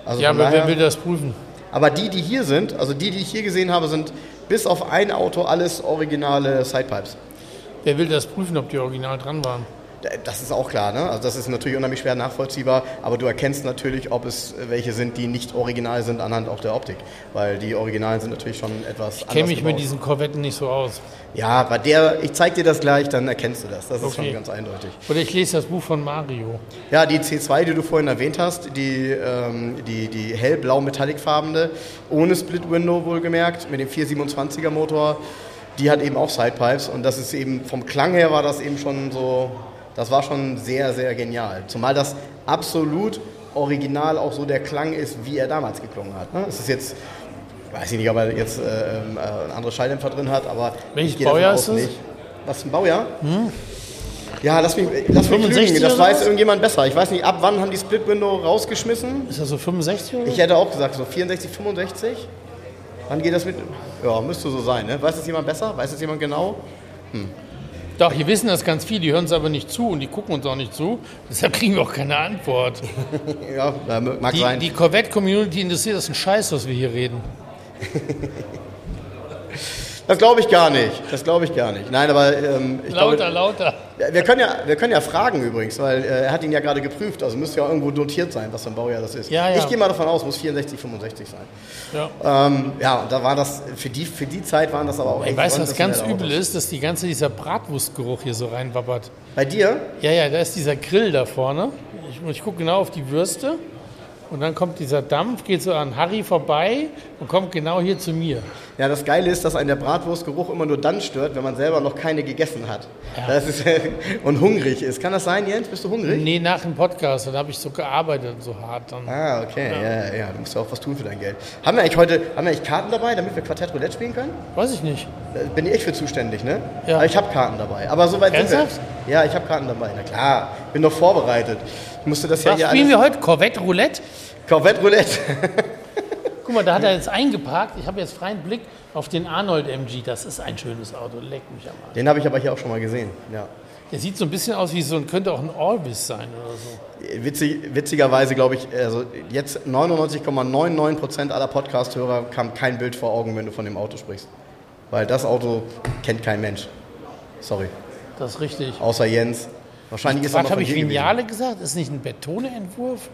Also ja, aber wer daher- will das prüfen? aber die, die hier sind, also die, die ich hier gesehen habe, sind bis auf ein Auto alles originale Sidepipes. Wer will das prüfen, ob die original dran waren? Das ist auch klar, ne? Also das ist natürlich unheimlich schwer nachvollziehbar, aber du erkennst natürlich, ob es welche sind, die nicht original sind anhand auch der Optik, weil die Originalen sind natürlich schon etwas Ich kenne mich mit diesen Korvetten nicht so aus. Ja, bei der, ich zeig dir das gleich, dann erkennst du das. Das ist Okay. schon ganz eindeutig. Oder ich lese das Buch von Mario. Ja, die C2, die du vorhin erwähnt hast, die, ähm, die, die hellblau metallicfarbene, ohne Split Window wohlgemerkt, mit dem 427er Motor, die hat eben auch Sidepipes und das ist eben, vom Klang her war das eben schon so, das war schon sehr, sehr genial. Zumal das absolut original auch so der Klang ist, wie er damals geklungen hat. Ne? Es ist jetzt, weiß ich nicht, ob er jetzt äh, ähm, äh, einen anderen Schalldämpfer drin hat, aber Welches Baujahr ist das? nicht. Was ein Baujahr? Ja, lass mich, lass mich 65 lügen, das weiß irgendjemand besser. Ich weiß nicht, ab wann haben die Split Window rausgeschmissen? Ist das so 65 oder? Ich hätte auch gesagt, so 64, 65. Wann geht das mit? Ja, müsste so sein, ne? Weiß das jemand besser? Weiß das jemand genau? Doch, hier wissen das ganz viele, die hören es aber nicht zu und die gucken uns auch nicht zu. Deshalb kriegen wir auch keine Antwort. Ja, mag Die, sein. die Corvette-Community interessiert das ein Scheiß, was wir hier reden. das glaube ich gar nicht. Das glaube ich gar nicht. Nein, aber ähm, ich Lauter, glaube, lauter. wir können, ja, wir können ja fragen übrigens, weil äh, er hat ihn ja gerade geprüft. Also müsste ja irgendwo notiert sein, was für ein Baujahr das ist. Ja, ja. Ich gehe mal davon aus, muss 64, 65 sein. Ja. Ähm, ja, und da war das, für die, für die Zeit waren das aber auch Ich weiß, was ganz übel ist, dass die ganze dieser Bratwurstgeruch hier so reinwappert. Bei dir? Ja, ja, da ist dieser Grill da vorne. Ich, ich gucke genau auf die Würste. Und dann kommt dieser Dampf, geht so an Harry vorbei und kommt genau hier zu mir. Ja, das Geile ist, dass einen der Bratwurstgeruch immer nur dann stört, wenn man selber noch keine gegessen hat. Ja. Das ist, und hungrig ist. Kann das sein, Jens? Bist du hungrig? Nee, nach dem Podcast, da habe ich so gearbeitet und so hart dann. Ah, okay. Ja. ja, ja. Du musst ja auch was tun für dein Geld. Haben wir eigentlich heute haben wir eigentlich Karten dabei, damit wir Quartett Roulette spielen können? Weiß ich nicht. Da bin ich für zuständig, ne? Ja. Aber ich habe Karten dabei. Aber soweit sind wir. Ja, ich habe Karten dabei. Na klar, bin doch vorbereitet. Ich musste das ja Was hier spielen wir heute? Corvette Roulette? Corvette Roulette. Guck mal, da hat er jetzt eingeparkt. Ich habe jetzt freien Blick auf den Arnold MG. Das ist ein schönes Auto. Leck mich am Arsch. Den habe ich aber hier auch schon mal gesehen. Ja. Der sieht so ein bisschen aus wie so ein, könnte auch ein Orbis sein oder so. Witzig, witzigerweise glaube ich, also jetzt 99,99% aller Podcast-Hörer kam kein Bild vor Augen, wenn du von dem Auto sprichst. Weil das Auto kennt kein Mensch. Sorry. Das ist richtig. Außer Jens. Wahrscheinlich ist er Was mal habe ich hier gewesen. Gesagt? Ist nicht ein Betone-Entwurf?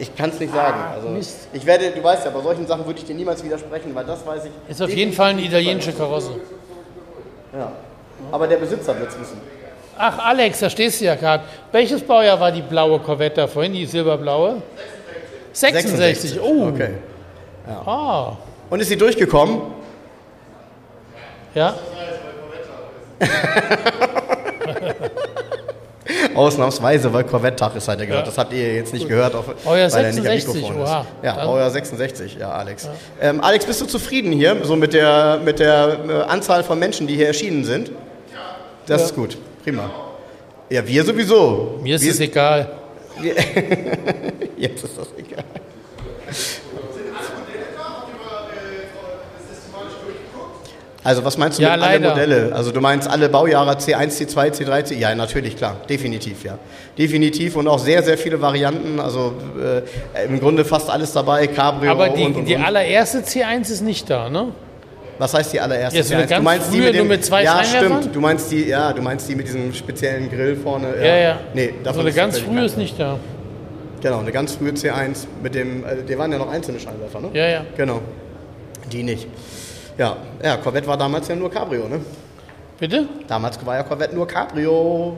Ich kann es nicht sagen. Also, Mist. ich werde, du weißt ja, bei solchen Sachen würde ich dir niemals widersprechen, weil das weiß ich. Ist auf jeden Fall eine italienische Karosse. Ja. Aber der Besitzer wird es wissen. Ach, Alex, da stehst du ja gerade. Welches Baujahr war die blaue Corvette da vorhin, die silberblaue? 66. Oh. Okay. Ah. Und ist sie durchgekommen? Ja. Ausnahmsweise, weil Corvette-Tag ist, hat er gesagt. Ja. Das habt ihr jetzt nicht gehört, auch, Baujahr weil er nicht am 66, Mikrofon oha. ist. Ja, Dann- Baujahr 66, ja, Alex. Ähm, Alex, bist du zufrieden hier, so mit der, mit der äh, Anzahl von Menschen, die hier erschienen sind? Das ist gut, prima. Ja, wir sowieso. Mir ist wir, es egal. Jetzt ist das egal. Also was meinst du Ja, mit alle leider. Modelle? Also du meinst alle Baujahre C1, C2, C3, C... Ja, natürlich, klar. Definitiv, ja. Definitiv und auch sehr, sehr viele Varianten. Also äh, im Grunde fast alles dabei. Cabrio Aber die, und, und, die und. allererste C1 ist nicht da, ne? Was heißt die allererste? Ja, so eine C1? ganz du meinst die mit dem, mit zwei Ja, stimmt. Du meinst die, ja, du meinst die mit diesem speziellen Grill vorne. Ja, ja. Nee, so davon eine ist ganz frühe ist nicht da. Genau, eine ganz frühe C1 mit dem, äh, die waren ja noch einzelne Scheinwerfer, ne? Ja, ja. Genau. Die nicht. Ja, ja, Corvette war damals ja nur Cabrio, ne? Bitte? Damals war ja Corvette nur Cabrio.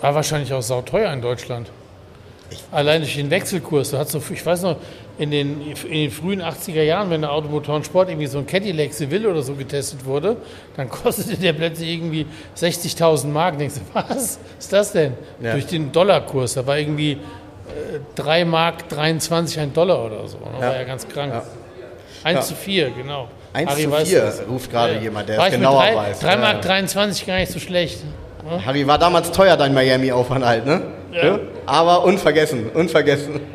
War wahrscheinlich auch sauteuer in Deutschland. Allein durch den Wechselkurs. Du hast so, ich weiß noch, in den, in den frühen 80er Jahren, wenn der Automotorensport irgendwie so ein Cadillac Seville oder so getestet wurde, dann kostete der plötzlich irgendwie 60.000 Mark. Denkst du, was ist das denn? Ja. Durch den Dollarkurs. Da war irgendwie äh, 3 Mark 23 ein Dollar oder so. Das war ja ganz krank. Ja. 1 Ja. zu 4, genau. 1 Harry zu weiß 4 das. ruft gerade Ja. jemand, der war es genauer drei, weiß. 3 Ja, Mark ja. 23 gar nicht so schlecht. Harry, war damals teuer dein Miami-Aufenthalt, ne? Ja. Aber unvergessen, unvergessen.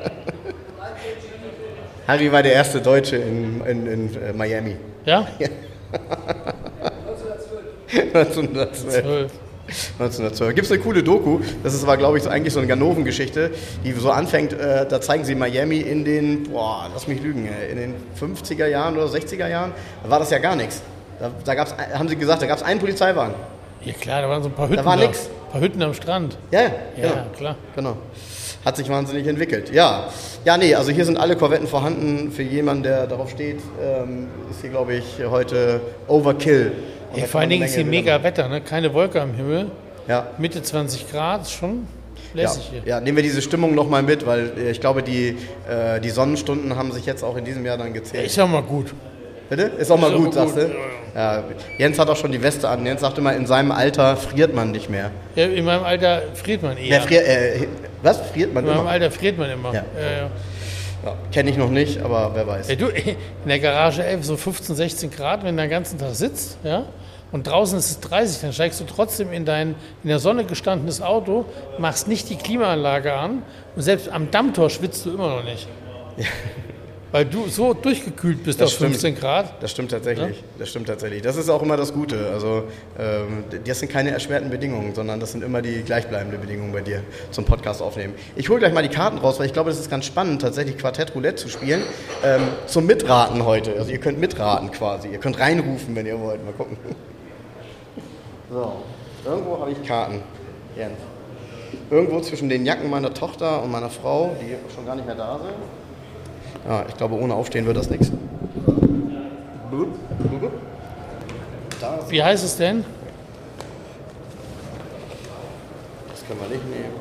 Harry war der erste Deutsche in, in, in äh, Miami. Ja? 1912. 12. 1912. Gibt es eine coole Doku, das ist aber, glaube ich, so, eigentlich so eine Ganoven-Geschichte, die so anfängt, äh, da zeigen sie Miami in den, boah, lass mich lügen, ey, in den 50er Jahren oder 60er Jahren, da war das ja gar nichts. Da, da gab's, haben sie gesagt, da gab es einen Polizeiwagen. Ja klar, da waren so ein paar Hütten. Da war nix. Ein Hütten am Strand. Ja, ja, Ja, genau. klar. genau. Hat sich wahnsinnig entwickelt. Ja, ja, nee, also hier sind alle Korvetten vorhanden. Für jemanden, der darauf steht, ähm, ist hier, glaube ich, heute Overkill. Ja, vor allen Dingen ist hier mega Wetter, ne? keine Wolke am Himmel. Ja, Mitte 20 Grad, ist schon ja, lässig hier. ja, nehmen wir diese Stimmung nochmal mit, weil äh, ich glaube, die, äh, die Sonnenstunden haben sich jetzt auch in diesem Jahr dann gezählt. Ist ja mal gut. Bitte? Ist auch mal Ist auch gut, sagst du? Ja, Jens hat auch schon die Weste an. Jens sagt immer, in seinem Alter friert man nicht mehr. Ja, in meinem Alter friert man eher. Wer friert, äh, was? Friert man in meinem immer? Alter friert man immer. Ja. Ja, ja. Ja, Kenne ich noch nicht, aber wer weiß. Ja, du, in der Garage 11 so 15, 16 Grad, wenn du den ganzen Tag sitzt, ja, und draußen ist es 30, dann steigst du trotzdem in dein in der Sonne gestandenes Auto, machst nicht die Klimaanlage an und selbst am Dammtor schwitzt du immer noch nicht. Weil du so durchgekühlt bist Das auf stimmt. 15 Grad. Das stimmt tatsächlich. Das stimmt tatsächlich. Das ist auch immer das Gute. Also ähm, das sind keine erschwerten Bedingungen, sondern das sind immer die gleichbleibenden Bedingungen bei dir zum Podcast aufnehmen. Ich hole gleich mal die Karten raus, weil ich glaube, das ist ganz spannend, tatsächlich Quartett Roulette zu spielen. Ähm, zum Mitraten heute. Also ihr könnt mitraten quasi. Ihr könnt reinrufen, wenn ihr wollt. Mal gucken. So, irgendwo habe ich Karten. Jens. Irgendwo zwischen den Jacken meiner Tochter und meiner Frau, die schon gar nicht mehr da sind. Ja, ich glaube, ohne Aufstehen wird das nichts. Wie heißt es denn? Das können wir nicht nehmen.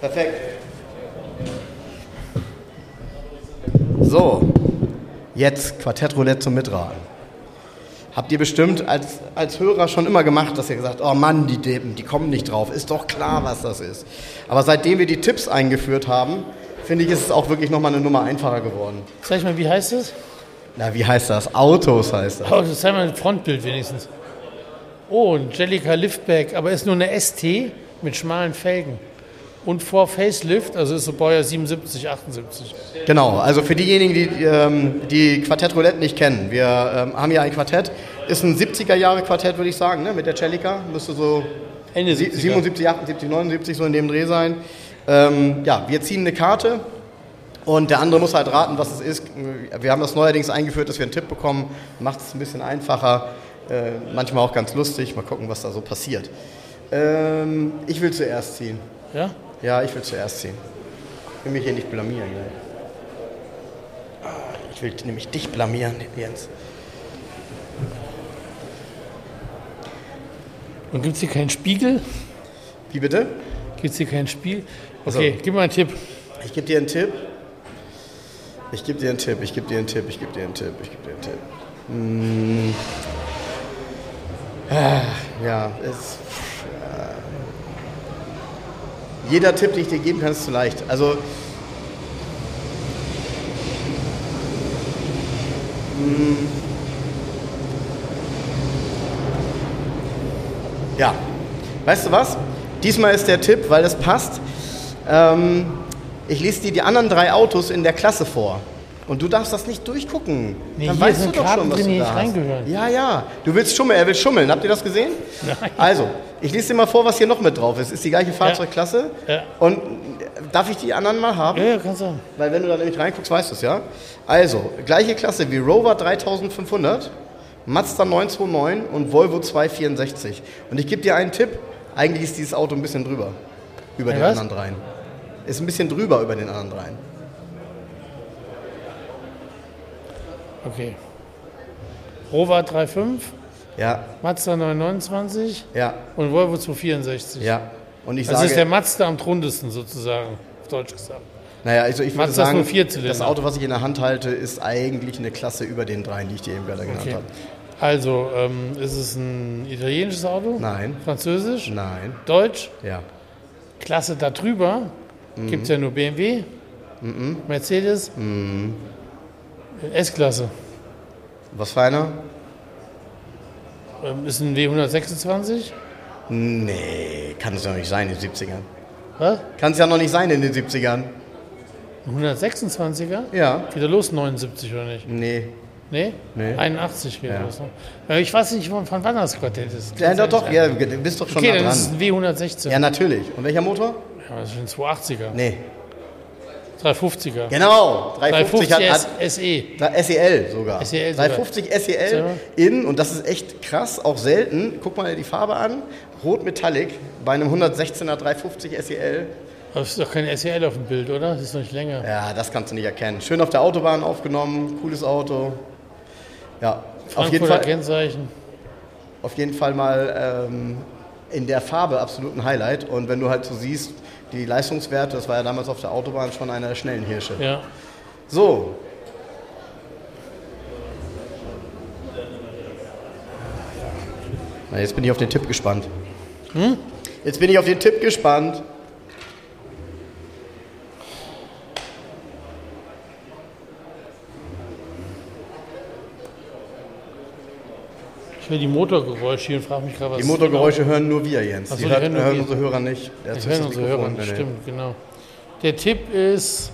Perfekt. So, jetzt Quartett Roulette zum Mitraten. Habt ihr bestimmt als, als Hörer schon immer gemacht, dass ihr gesagt oh Mann, die Deppen, die kommen nicht drauf. Ist doch klar, was das ist. Aber seitdem wir die Tipps eingeführt haben, finde ich, ist es auch wirklich nochmal eine Nummer einfacher geworden. Sag ich mal, wie heißt es? Na, wie heißt das? Autos heißt das. Das zeig mal ein Frontbild wenigstens. Oh, ein Jellica Liftback, aber ist nur eine ST mit schmalen Felgen. Und vor Facelift, also ist so Baujahr 77, 78. Genau, also für diejenigen, die ähm, die Quartett Roulette nicht kennen, wir ähm, haben hier ein Quartett, ist ein 70er Jahre Quartett, würde ich sagen, ne? mit der Celica, müsste so Ende sie- 70er. 77, 78, 79 so in dem Dreh sein. Ähm, ja, wir ziehen eine Karte und der andere muss halt raten, was es ist. Wir haben das neuerdings eingeführt, dass wir einen Tipp bekommen, macht es ein bisschen einfacher, äh, manchmal auch ganz lustig, mal gucken, was da so passiert. Ähm, ich will zuerst ziehen. Ja? Ja, ich will zuerst ziehen. Ich will mich hier nicht blamieren. Ne? Ich will nämlich dich blamieren, Jens. Und gibt es hier keinen Spiegel? Wie bitte? Gibt es hier keinen Spiegel? Also- Okay, gib mal einen Tipp. Ich gebe dir einen Tipp. Ich gebe dir einen Tipp, ich gebe dir einen Tipp, ich gebe dir einen Tipp, ich gebe dir einen Tipp. Hm. Ah, Ja, es. äh, Jeder Tipp, den ich dir geben kann, ist zu leicht. Also. hm. Ja. Weißt du was? Diesmal ist der Tipp, weil es passt. Ähm, ich lese dir die anderen drei Autos in der Klasse vor. Und du darfst das nicht durchgucken. Nee, Dann weißt du doch Karten schon, was drin, du da hast. reingehören. Ja, ja. Du willst schummeln, er will schummeln. Habt ihr das gesehen? Nein. Also, ich lese dir mal vor, was hier noch mit drauf ist. Ist die gleiche Fahrzeugklasse. Ja. Und äh, darf ich die anderen mal haben? Ja, ja, kannst du. Weil wenn du da nämlich reinguckst, weißt du es, ja? Also, gleiche Klasse wie Rover 3500, Mazda 929 und Volvo 264. Und ich gebe dir einen Tipp. Eigentlich ist dieses Auto ein bisschen drüber. Über Ein den was? anderen dreien. Ist ein bisschen drüber über den anderen dreien. Okay. Rover 3.5, Ja, Mazda 929 ja, und Volvo 264. ja. Und ich Das sage, ist der Mazda am rundesten sozusagen, auf Deutsch gesagt. naja, also ich würde sagen, das Auto, was ich in der Hand halte, ist eigentlich eine Klasse über den dreien, die ich dir eben gerade genannt Okay. habe. Also, ähm, ist es ein italienisches Auto? Nein. Französisch? Nein, Deutsch? ja. Klasse darüber? Mhm. Gibt es ja nur BMW? Mercedes? Mhm. S-Klasse. Was für einer? Ähm, ist ein W126? Nee, kann es ja noch nicht sein in den 70ern. Was? Kann es ja noch nicht sein in den 70ern. Ein 126er? Ja. Geht er los 79 oder nicht? Nee. Nee? Nee. 81 geht Ja. los. Ne? Ja, Ich weiß nicht, von, von wann das Quartett ist. Ja, doch, doch, ja, du bist doch schon Okay, da dann ist es dran. ein W116. Ja, natürlich. Und welcher Motor? Ja, das ist ein 280er. Nee. 350er. Genau, 350, 350 hat, S- SE. Da- SEL sogar. SEL sogar. 350 SEL in, und das ist echt krass, auch selten. Guck mal die Farbe an. Rot Metallic bei einem 116er 350 SEL. Das ist doch kein SEL auf dem Bild, oder? Das ist noch nicht länger. Ja, das kannst du nicht erkennen. Schön auf der Autobahn aufgenommen, cooles Auto. Ja, auf jeden, Frankfurter Fall, Kennzeichen. auf jeden Fall mal ähm, in der Farbe absolut ein Highlight. Und wenn du halt so siehst, die Leistungswerte, das war ja damals auf der Autobahn schon einer der schnellen Hirsche. Ja. So. Na, jetzt bin ich auf den Tipp gespannt. Jetzt bin ich auf den Tipp gespannt. Ich höre die Motorgeräusche hier und frage mich gerade, was Die Motorgeräusche hören nur wir, Jens. Ach so, die die hören hören wir. unsere Hörer nicht. Der Ich hat höre das unsere. Hörer nicht, stimmt, genau. Der Tipp ist.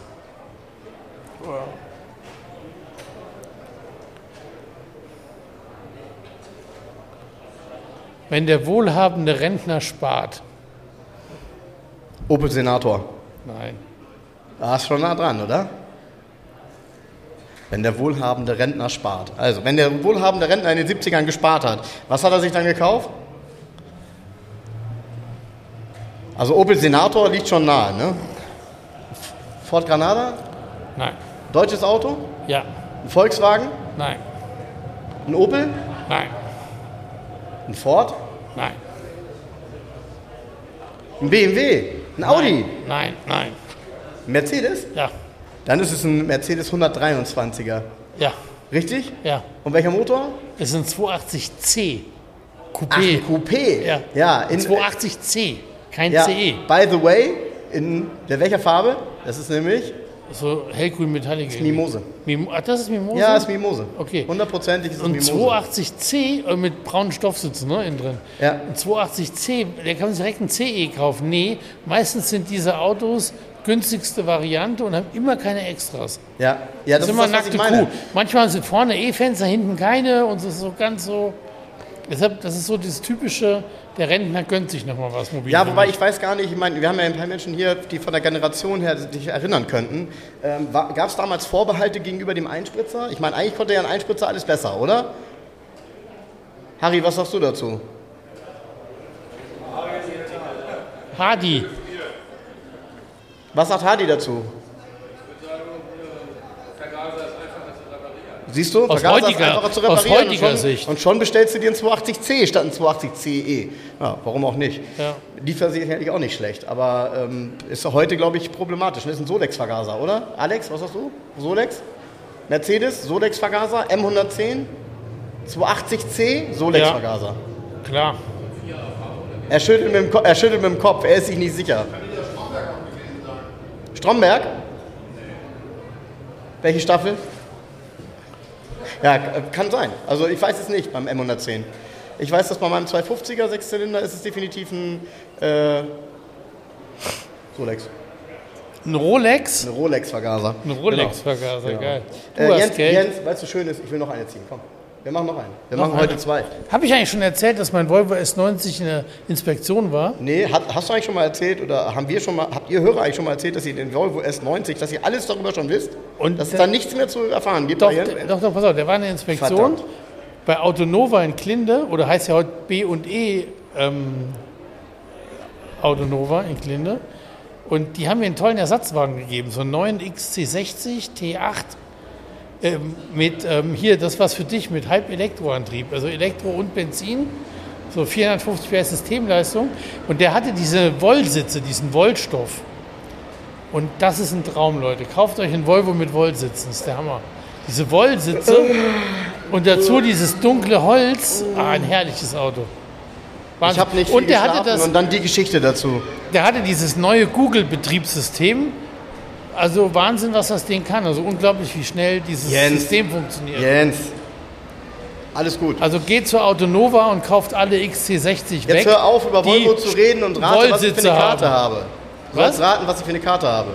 Wenn der wohlhabende Rentner spart. Opel Senator. Nein. Da ist schon nah dran, oder? Wenn der wohlhabende Rentner spart. Also, wenn der wohlhabende Rentner in den 70ern gespart hat, was hat er sich dann gekauft? Also Opel Senator liegt schon nahe, ne? Ford Granada, Nein. deutsches Auto, Ja. ein Volkswagen, Nein. ein Opel, Nein. ein Ford, Nein. ein BMW, ein Audi, Nein. Nein. ein Mercedes. Ja. Dann ist es ein Mercedes 123er. Ja. Richtig? Ja. Und welcher Motor? Es ist ein 280C. Ach, Coupé. ein Coupé. Ja. Ja, in, 280C. Kein ja, CE. by the way, in der welcher Farbe? Das ist nämlich So hellgrün Metallic. irgendwie. Mimose. Mim Ach, das ist Mimose? Ja, ist Mimose. Okay. Hundertprozentig ist es Und Mimose. 280C äh, mit braunen Stoffsitzen ne, innen drin. Ja. Und 280C, der kann sich direkt ein CE kaufen. Nee, meistens sind diese Autos günstigste Variante und haben immer keine Extras. Ja, ja Das, das, ist immer das, was nackte ich meine. Kuh. Manchmal sind vorne E-Fenster, hinten keine und es ist so ganz so. Deshalb, das ist so das typische, der Rentner gönnt sich nochmal was mobil. Ja, wobei ich weiß gar nicht, ich meine, wir haben ja ein paar Menschen hier, die von der Generation her sich erinnern könnten. Ähm, Gab es damals Vorbehalte gegenüber dem Einspritzer? Ich meine, eigentlich konnte ja ein Einspritzer alles besser, oder? Harry, was sagst du dazu? Hardy. Was sagt Hardy dazu? Siehst du, Aus Vergaser ist heutiger- einfacher zu aus reparieren heutiger und schon, Sicht. Und schon bestellst du dir einen 280C statt einen 280CE. Ja, warum auch nicht? Ja. Sich sicherlich auch nicht schlecht, aber ähm, ist heute, glaube ich, problematisch. Das ist ein Solex-Vergaser, oder? Alex, was hast du? Solex? Mercedes, Solex-Vergaser, M110, 280C, Solex-Vergaser. Klar. Er schüttelt, mit dem Ko- er schüttelt mit dem Kopf, er ist sich nicht sicher. Stromberg? Welche Staffel? Ja, k- kann sein. Also ich weiß es nicht beim M110. Ich weiß, dass bei meinem 250er Sechszylinder ist es definitiv ein äh, Solex. Ein Rolex. Ein Rolex-Vergaser. Ein Rolex-Vergaser, Genau. geil. Äh, Jens, Geld. Jens, weißt du, schön ist, ich will noch eine ziehen. Komm, wir machen noch einen. Wir Noch machen heute eine? zwei. Habe ich eigentlich schon erzählt, dass mein Volvo S90 in der Inspektion war? Nee, hat, hast du eigentlich schon mal erzählt oder haben wir schon mal, habt ihr Hörer eigentlich schon mal erzählt, dass ihr den Volvo S90, dass ihr alles darüber schon wisst? Und dass es da nichts mehr zu erfahren gibt? Doch, doch, doch, pass auf, der war in der Inspektion Verdammt. bei Autonova in Klinde, oder heißt ja heute B und E ähm, Autonova in Klinde. Und die haben mir einen tollen Ersatzwagen gegeben, so einen neuen XC60 T8 ähm, mit ähm, hier das was für dich mit Halb-Elektroantrieb, also Elektro und Benzin, so 450 PS Systemleistung. Und der hatte diese Wollsitze, diesen Wollstoff. Und das ist ein Traum, Leute. Kauft euch einen Volvo mit Wollsitzen, das ist der Hammer. Diese Wollsitze und dazu dieses dunkle Holz. Ah, ein herrliches Auto. Ich Wahnsinn. habe nicht viel und der hatte, das, und dann die Geschichte dazu. der hatte dieses neue Google-Betriebssystem. Also Wahnsinn, was das Ding kann. Also unglaublich, wie schnell dieses Jens. System funktioniert. Jens, alles gut. Also geht zur Autonova und kauft alle XC60 weg. Jetzt hör auf, über Volvo zu reden und rate, was ich für Wollsitze eine Karte haben. habe. Du Was? raten, was ich für eine Karte habe.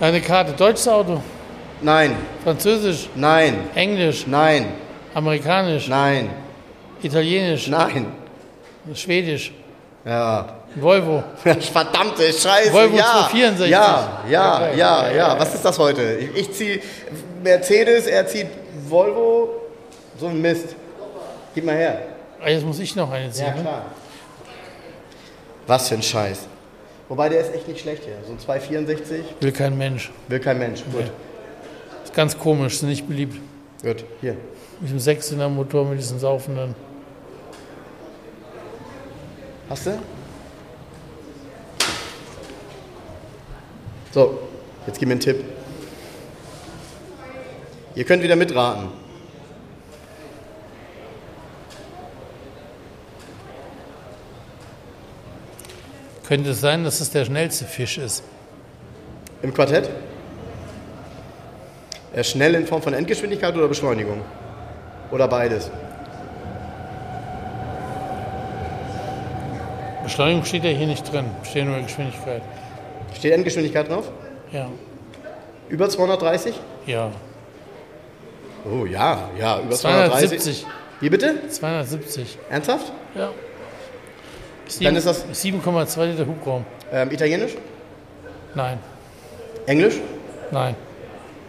Eine Karte. Deutsches Auto, Nein, Französisch, nein, Englisch, nein, Amerikanisch, nein, Italienisch, nein, Schwedisch, Ja. Volvo. Verdammte Scheiße. Volvo ja. 264. Ja, ja, Ja, ja, ja, ja. Was ist das heute? Ich, ziehe Mercedes, er zieht Volvo. So ein Mist. Gib mal her. Ah, Jetzt muss ich noch eine ziehen. ne? klar. Was für ein Scheiß. Wobei der ist echt nicht schlecht hier. So ein 264 Will kein Mensch. will kein Mensch. Gut, Ist ganz komisch, ist nicht beliebt. gut. Hier. Mit dem Sechszylinder-Motor, mit diesen saufenden. Hast du? So, jetzt gib mir einen Tipp. Ihr könnt wieder mitraten. Könnte es sein, dass es der schnellste Fisch ist? Im Quartett? Er ist schnell in Form von Endgeschwindigkeit oder Beschleunigung? Oder beides? Beschleunigung steht ja hier nicht drin, steht nur Geschwindigkeit. Steht Endgeschwindigkeit drauf? Ja, Über 230? ja. Oh ja, ja, über 230. 270. Wie bitte? 270. Ernsthaft? Ja. Dann ist das- 7,2 Liter Hubraum. Ähm, Italienisch? Nein, Englisch? nein,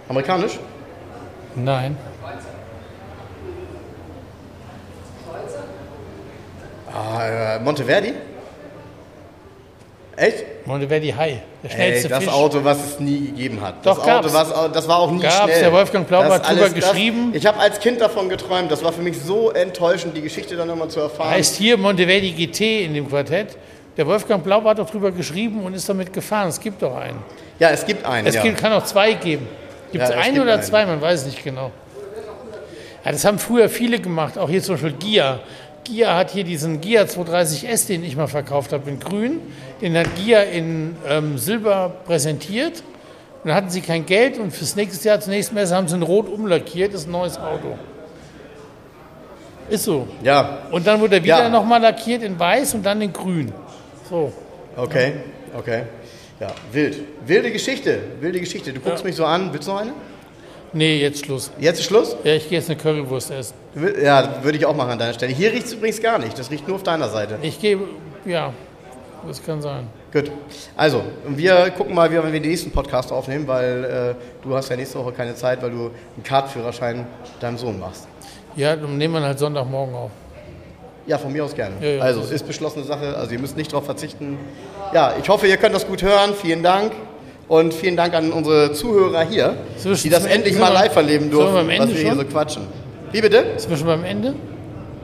Amerikanisch? nein. Ah, äh, Monteverdi? Echt? Monteverdi High, der Ey, schnellste das Fisch. Auto, was es nie gegeben hat. Das Doch, Auto, gab's. was, das war auch nie Gab's, schnell. der Wolfgang Das hat drüber geschrieben. Das, ich habe als Kind davon geträumt. Das war für mich so enttäuschend, die Geschichte dann nochmal zu erfahren. Heißt hier Monteverdi GT in dem Quartett. Der Wolfgang Blau hat doch drüber geschrieben und ist damit gefahren. Es gibt doch einen. ja, es gibt einen. Es ja. gibt, kann auch zwei geben. Gibt es Ja, es einen oder einen. zwei? Man weiß nicht genau. Ja, das haben früher viele gemacht, auch hier zum Beispiel Gia. Gia hat hier diesen Gia 230S, den ich mal verkauft habe, in grün. Den hat Gia in ähm, Silber präsentiert. Und dann hatten sie kein Geld und fürs nächste Jahr, zur nächsten Messe, haben sie in Rot umlackiert. Das ist ein neues Auto. Ist so. Ja, Und dann wurde er wieder Ja. nochmal lackiert in weiß und dann in grün. So. okay, okay. Ja, wild. Wilde Geschichte, wilde Geschichte. Du guckst Ja. mich so an. Willst du noch eine? Nee, jetzt Schluss. Jetzt ist Schluss? Ja, ich gehe jetzt eine Currywurst essen. Ja, würde ich auch machen an deiner Stelle. Hier riecht es übrigens gar nicht. Das riecht nur auf deiner Seite. Ich gehe, ja, das kann sein. Gut. Also, wir gucken mal, wie wir den nächsten Podcast aufnehmen, weil äh, du hast ja nächste Woche keine Zeit, weil du einen Kartführerschein deinem Sohn machst. Ja, dann nehmen wir halt Sonntagmorgen auf. Ja, von mir aus gerne. Ja, ja, also, ist beschlossene Sache. Also, ihr müsst nicht darauf verzichten. Ja, ich hoffe, ihr könnt das gut hören. Vielen Dank. Und vielen Dank an unsere Zuhörer hier, So, die das endlich mal live erleben durften, was wir hier schon? so quatschen. Wie bitte? Sind wir schon beim Ende?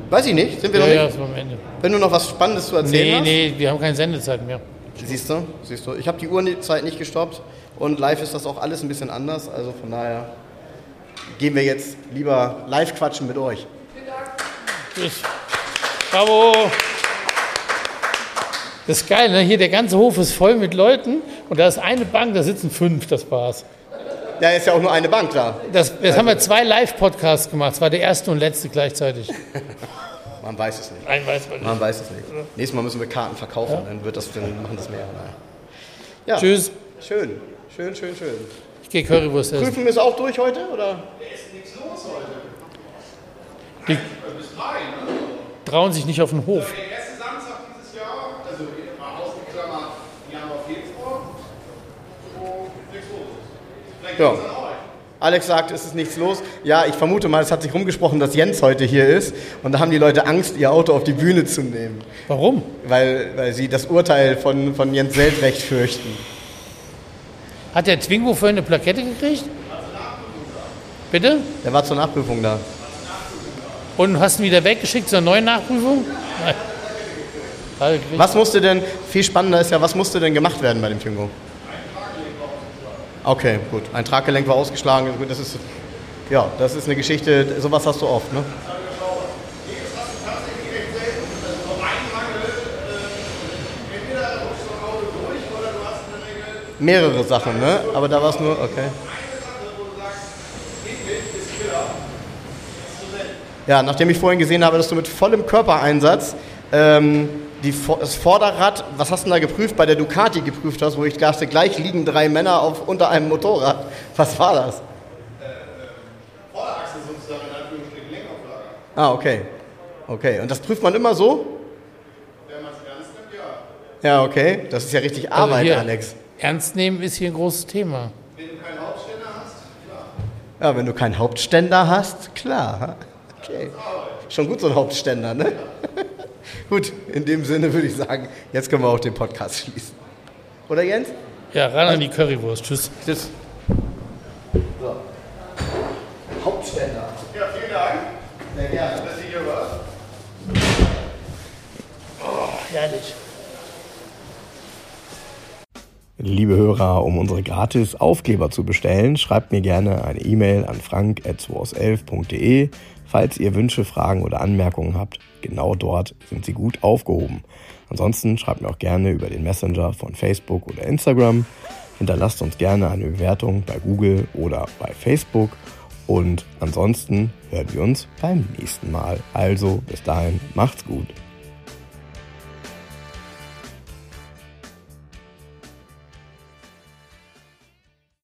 Weiß ich nicht. Sind wir Ja, noch ja, nicht? sind wir am Ende. Wenn du noch was Spannendes zu erzählen Nee, hast? nee, wir haben keine Sendezeit mehr. Siehst du, siehst du. Ich habe die Uhrzeit nicht gestoppt und live ist das auch alles ein bisschen anders. Also von daher gehen wir jetzt lieber live quatschen mit euch. Tschüss. Bravo. Das ist geil, ne? Hier der ganze Hof ist voll mit Leuten und da ist eine Bank, da sitzen fünf, das war's. Ja, ist ja auch nur eine Bank da. Das, jetzt haben wir zwei Live-Podcasts gemacht. Das war der erste und letzte gleichzeitig. Man weiß es nicht. Ein weiß man nicht. Man weiß es nicht. Nächstes Mal müssen wir Karten verkaufen, dann wird das, dann machen das mehr. Ja. Tschüss. Schön, schön, schön, schön. Ich gehe Currywurst essen. Prüfen ist auch durch heute, oder? Die trauen sich nicht auf den Hof. Der erste Samstag dieses Jahr, also mal ausgeklammert Januar, Februar, wo nichts los ist. Ja. Alex sagt, es ist nichts los. Ja, ich vermute mal, es hat sich rumgesprochen, dass Jens heute hier ist. Und da haben die Leute Angst, ihr Auto auf die Bühne zu nehmen. Warum? Weil, weil sie das Urteil von, von Jens Seltrecht fürchten. Hat der Twingo vorhin eine Plakette gekriegt? Bitte? Der war zur Nachprüfung da. Und hast ihn wieder weggeschickt zur neuen Nachprüfung? Nein. Er. Was musste denn, viel spannender ist ja, was musste denn gemacht werden bei dem Twingo? Okay, gut. Ein Traggelenk war ausgeschlagen. Gut, das ist, ja, das ist eine Geschichte, sowas hast du oft, ne? Mehrere Sachen, ne? Aber da war es nur, okay. Ja, nachdem ich vorhin gesehen habe, dass du mit vollem Körpereinsatz ähm, die, das Vorderrad, was hast du denn da geprüft, bei der Ducati geprüft hast, wo ich dachte, gleich liegen drei Männer auf, unter einem Motorrad. Was war das? Vorderachse sozusagen in Anführungsstrichen Lenkauflage. Ah, okay. Okay, und das prüft man immer so? Wenn man es ernst nimmt, ja. Ja, okay. Das ist ja richtig Also Arbeit, hier, Alex. Ernst nehmen ist hier ein großes Thema. Ja, wenn du keinen Hauptständer hast, klar. Okay. Schon gut so ein Hauptständer, ne? gut, in dem Sinne würde ich sagen, jetzt können wir auch den Podcast schließen. Oder Jens? Ja, ran an die Currywurst. Tschüss. Tschüss. So. Hauptständer. Ja, vielen Dank, Sehr gerne. dass ihr hier wart. Herrlich. Liebe Hörer, um unsere gratis Aufkleber zu bestellen, schreibt mir gerne eine E-Mail an frank.2aus11.de. Falls ihr Wünsche, Fragen oder Anmerkungen habt, genau dort sind sie gut aufgehoben. Ansonsten schreibt mir auch gerne über den Messenger von Facebook oder Instagram. Hinterlasst uns gerne eine Bewertung bei Google oder bei Facebook. Und ansonsten hören wir uns beim nächsten Mal. Also bis dahin, macht's gut.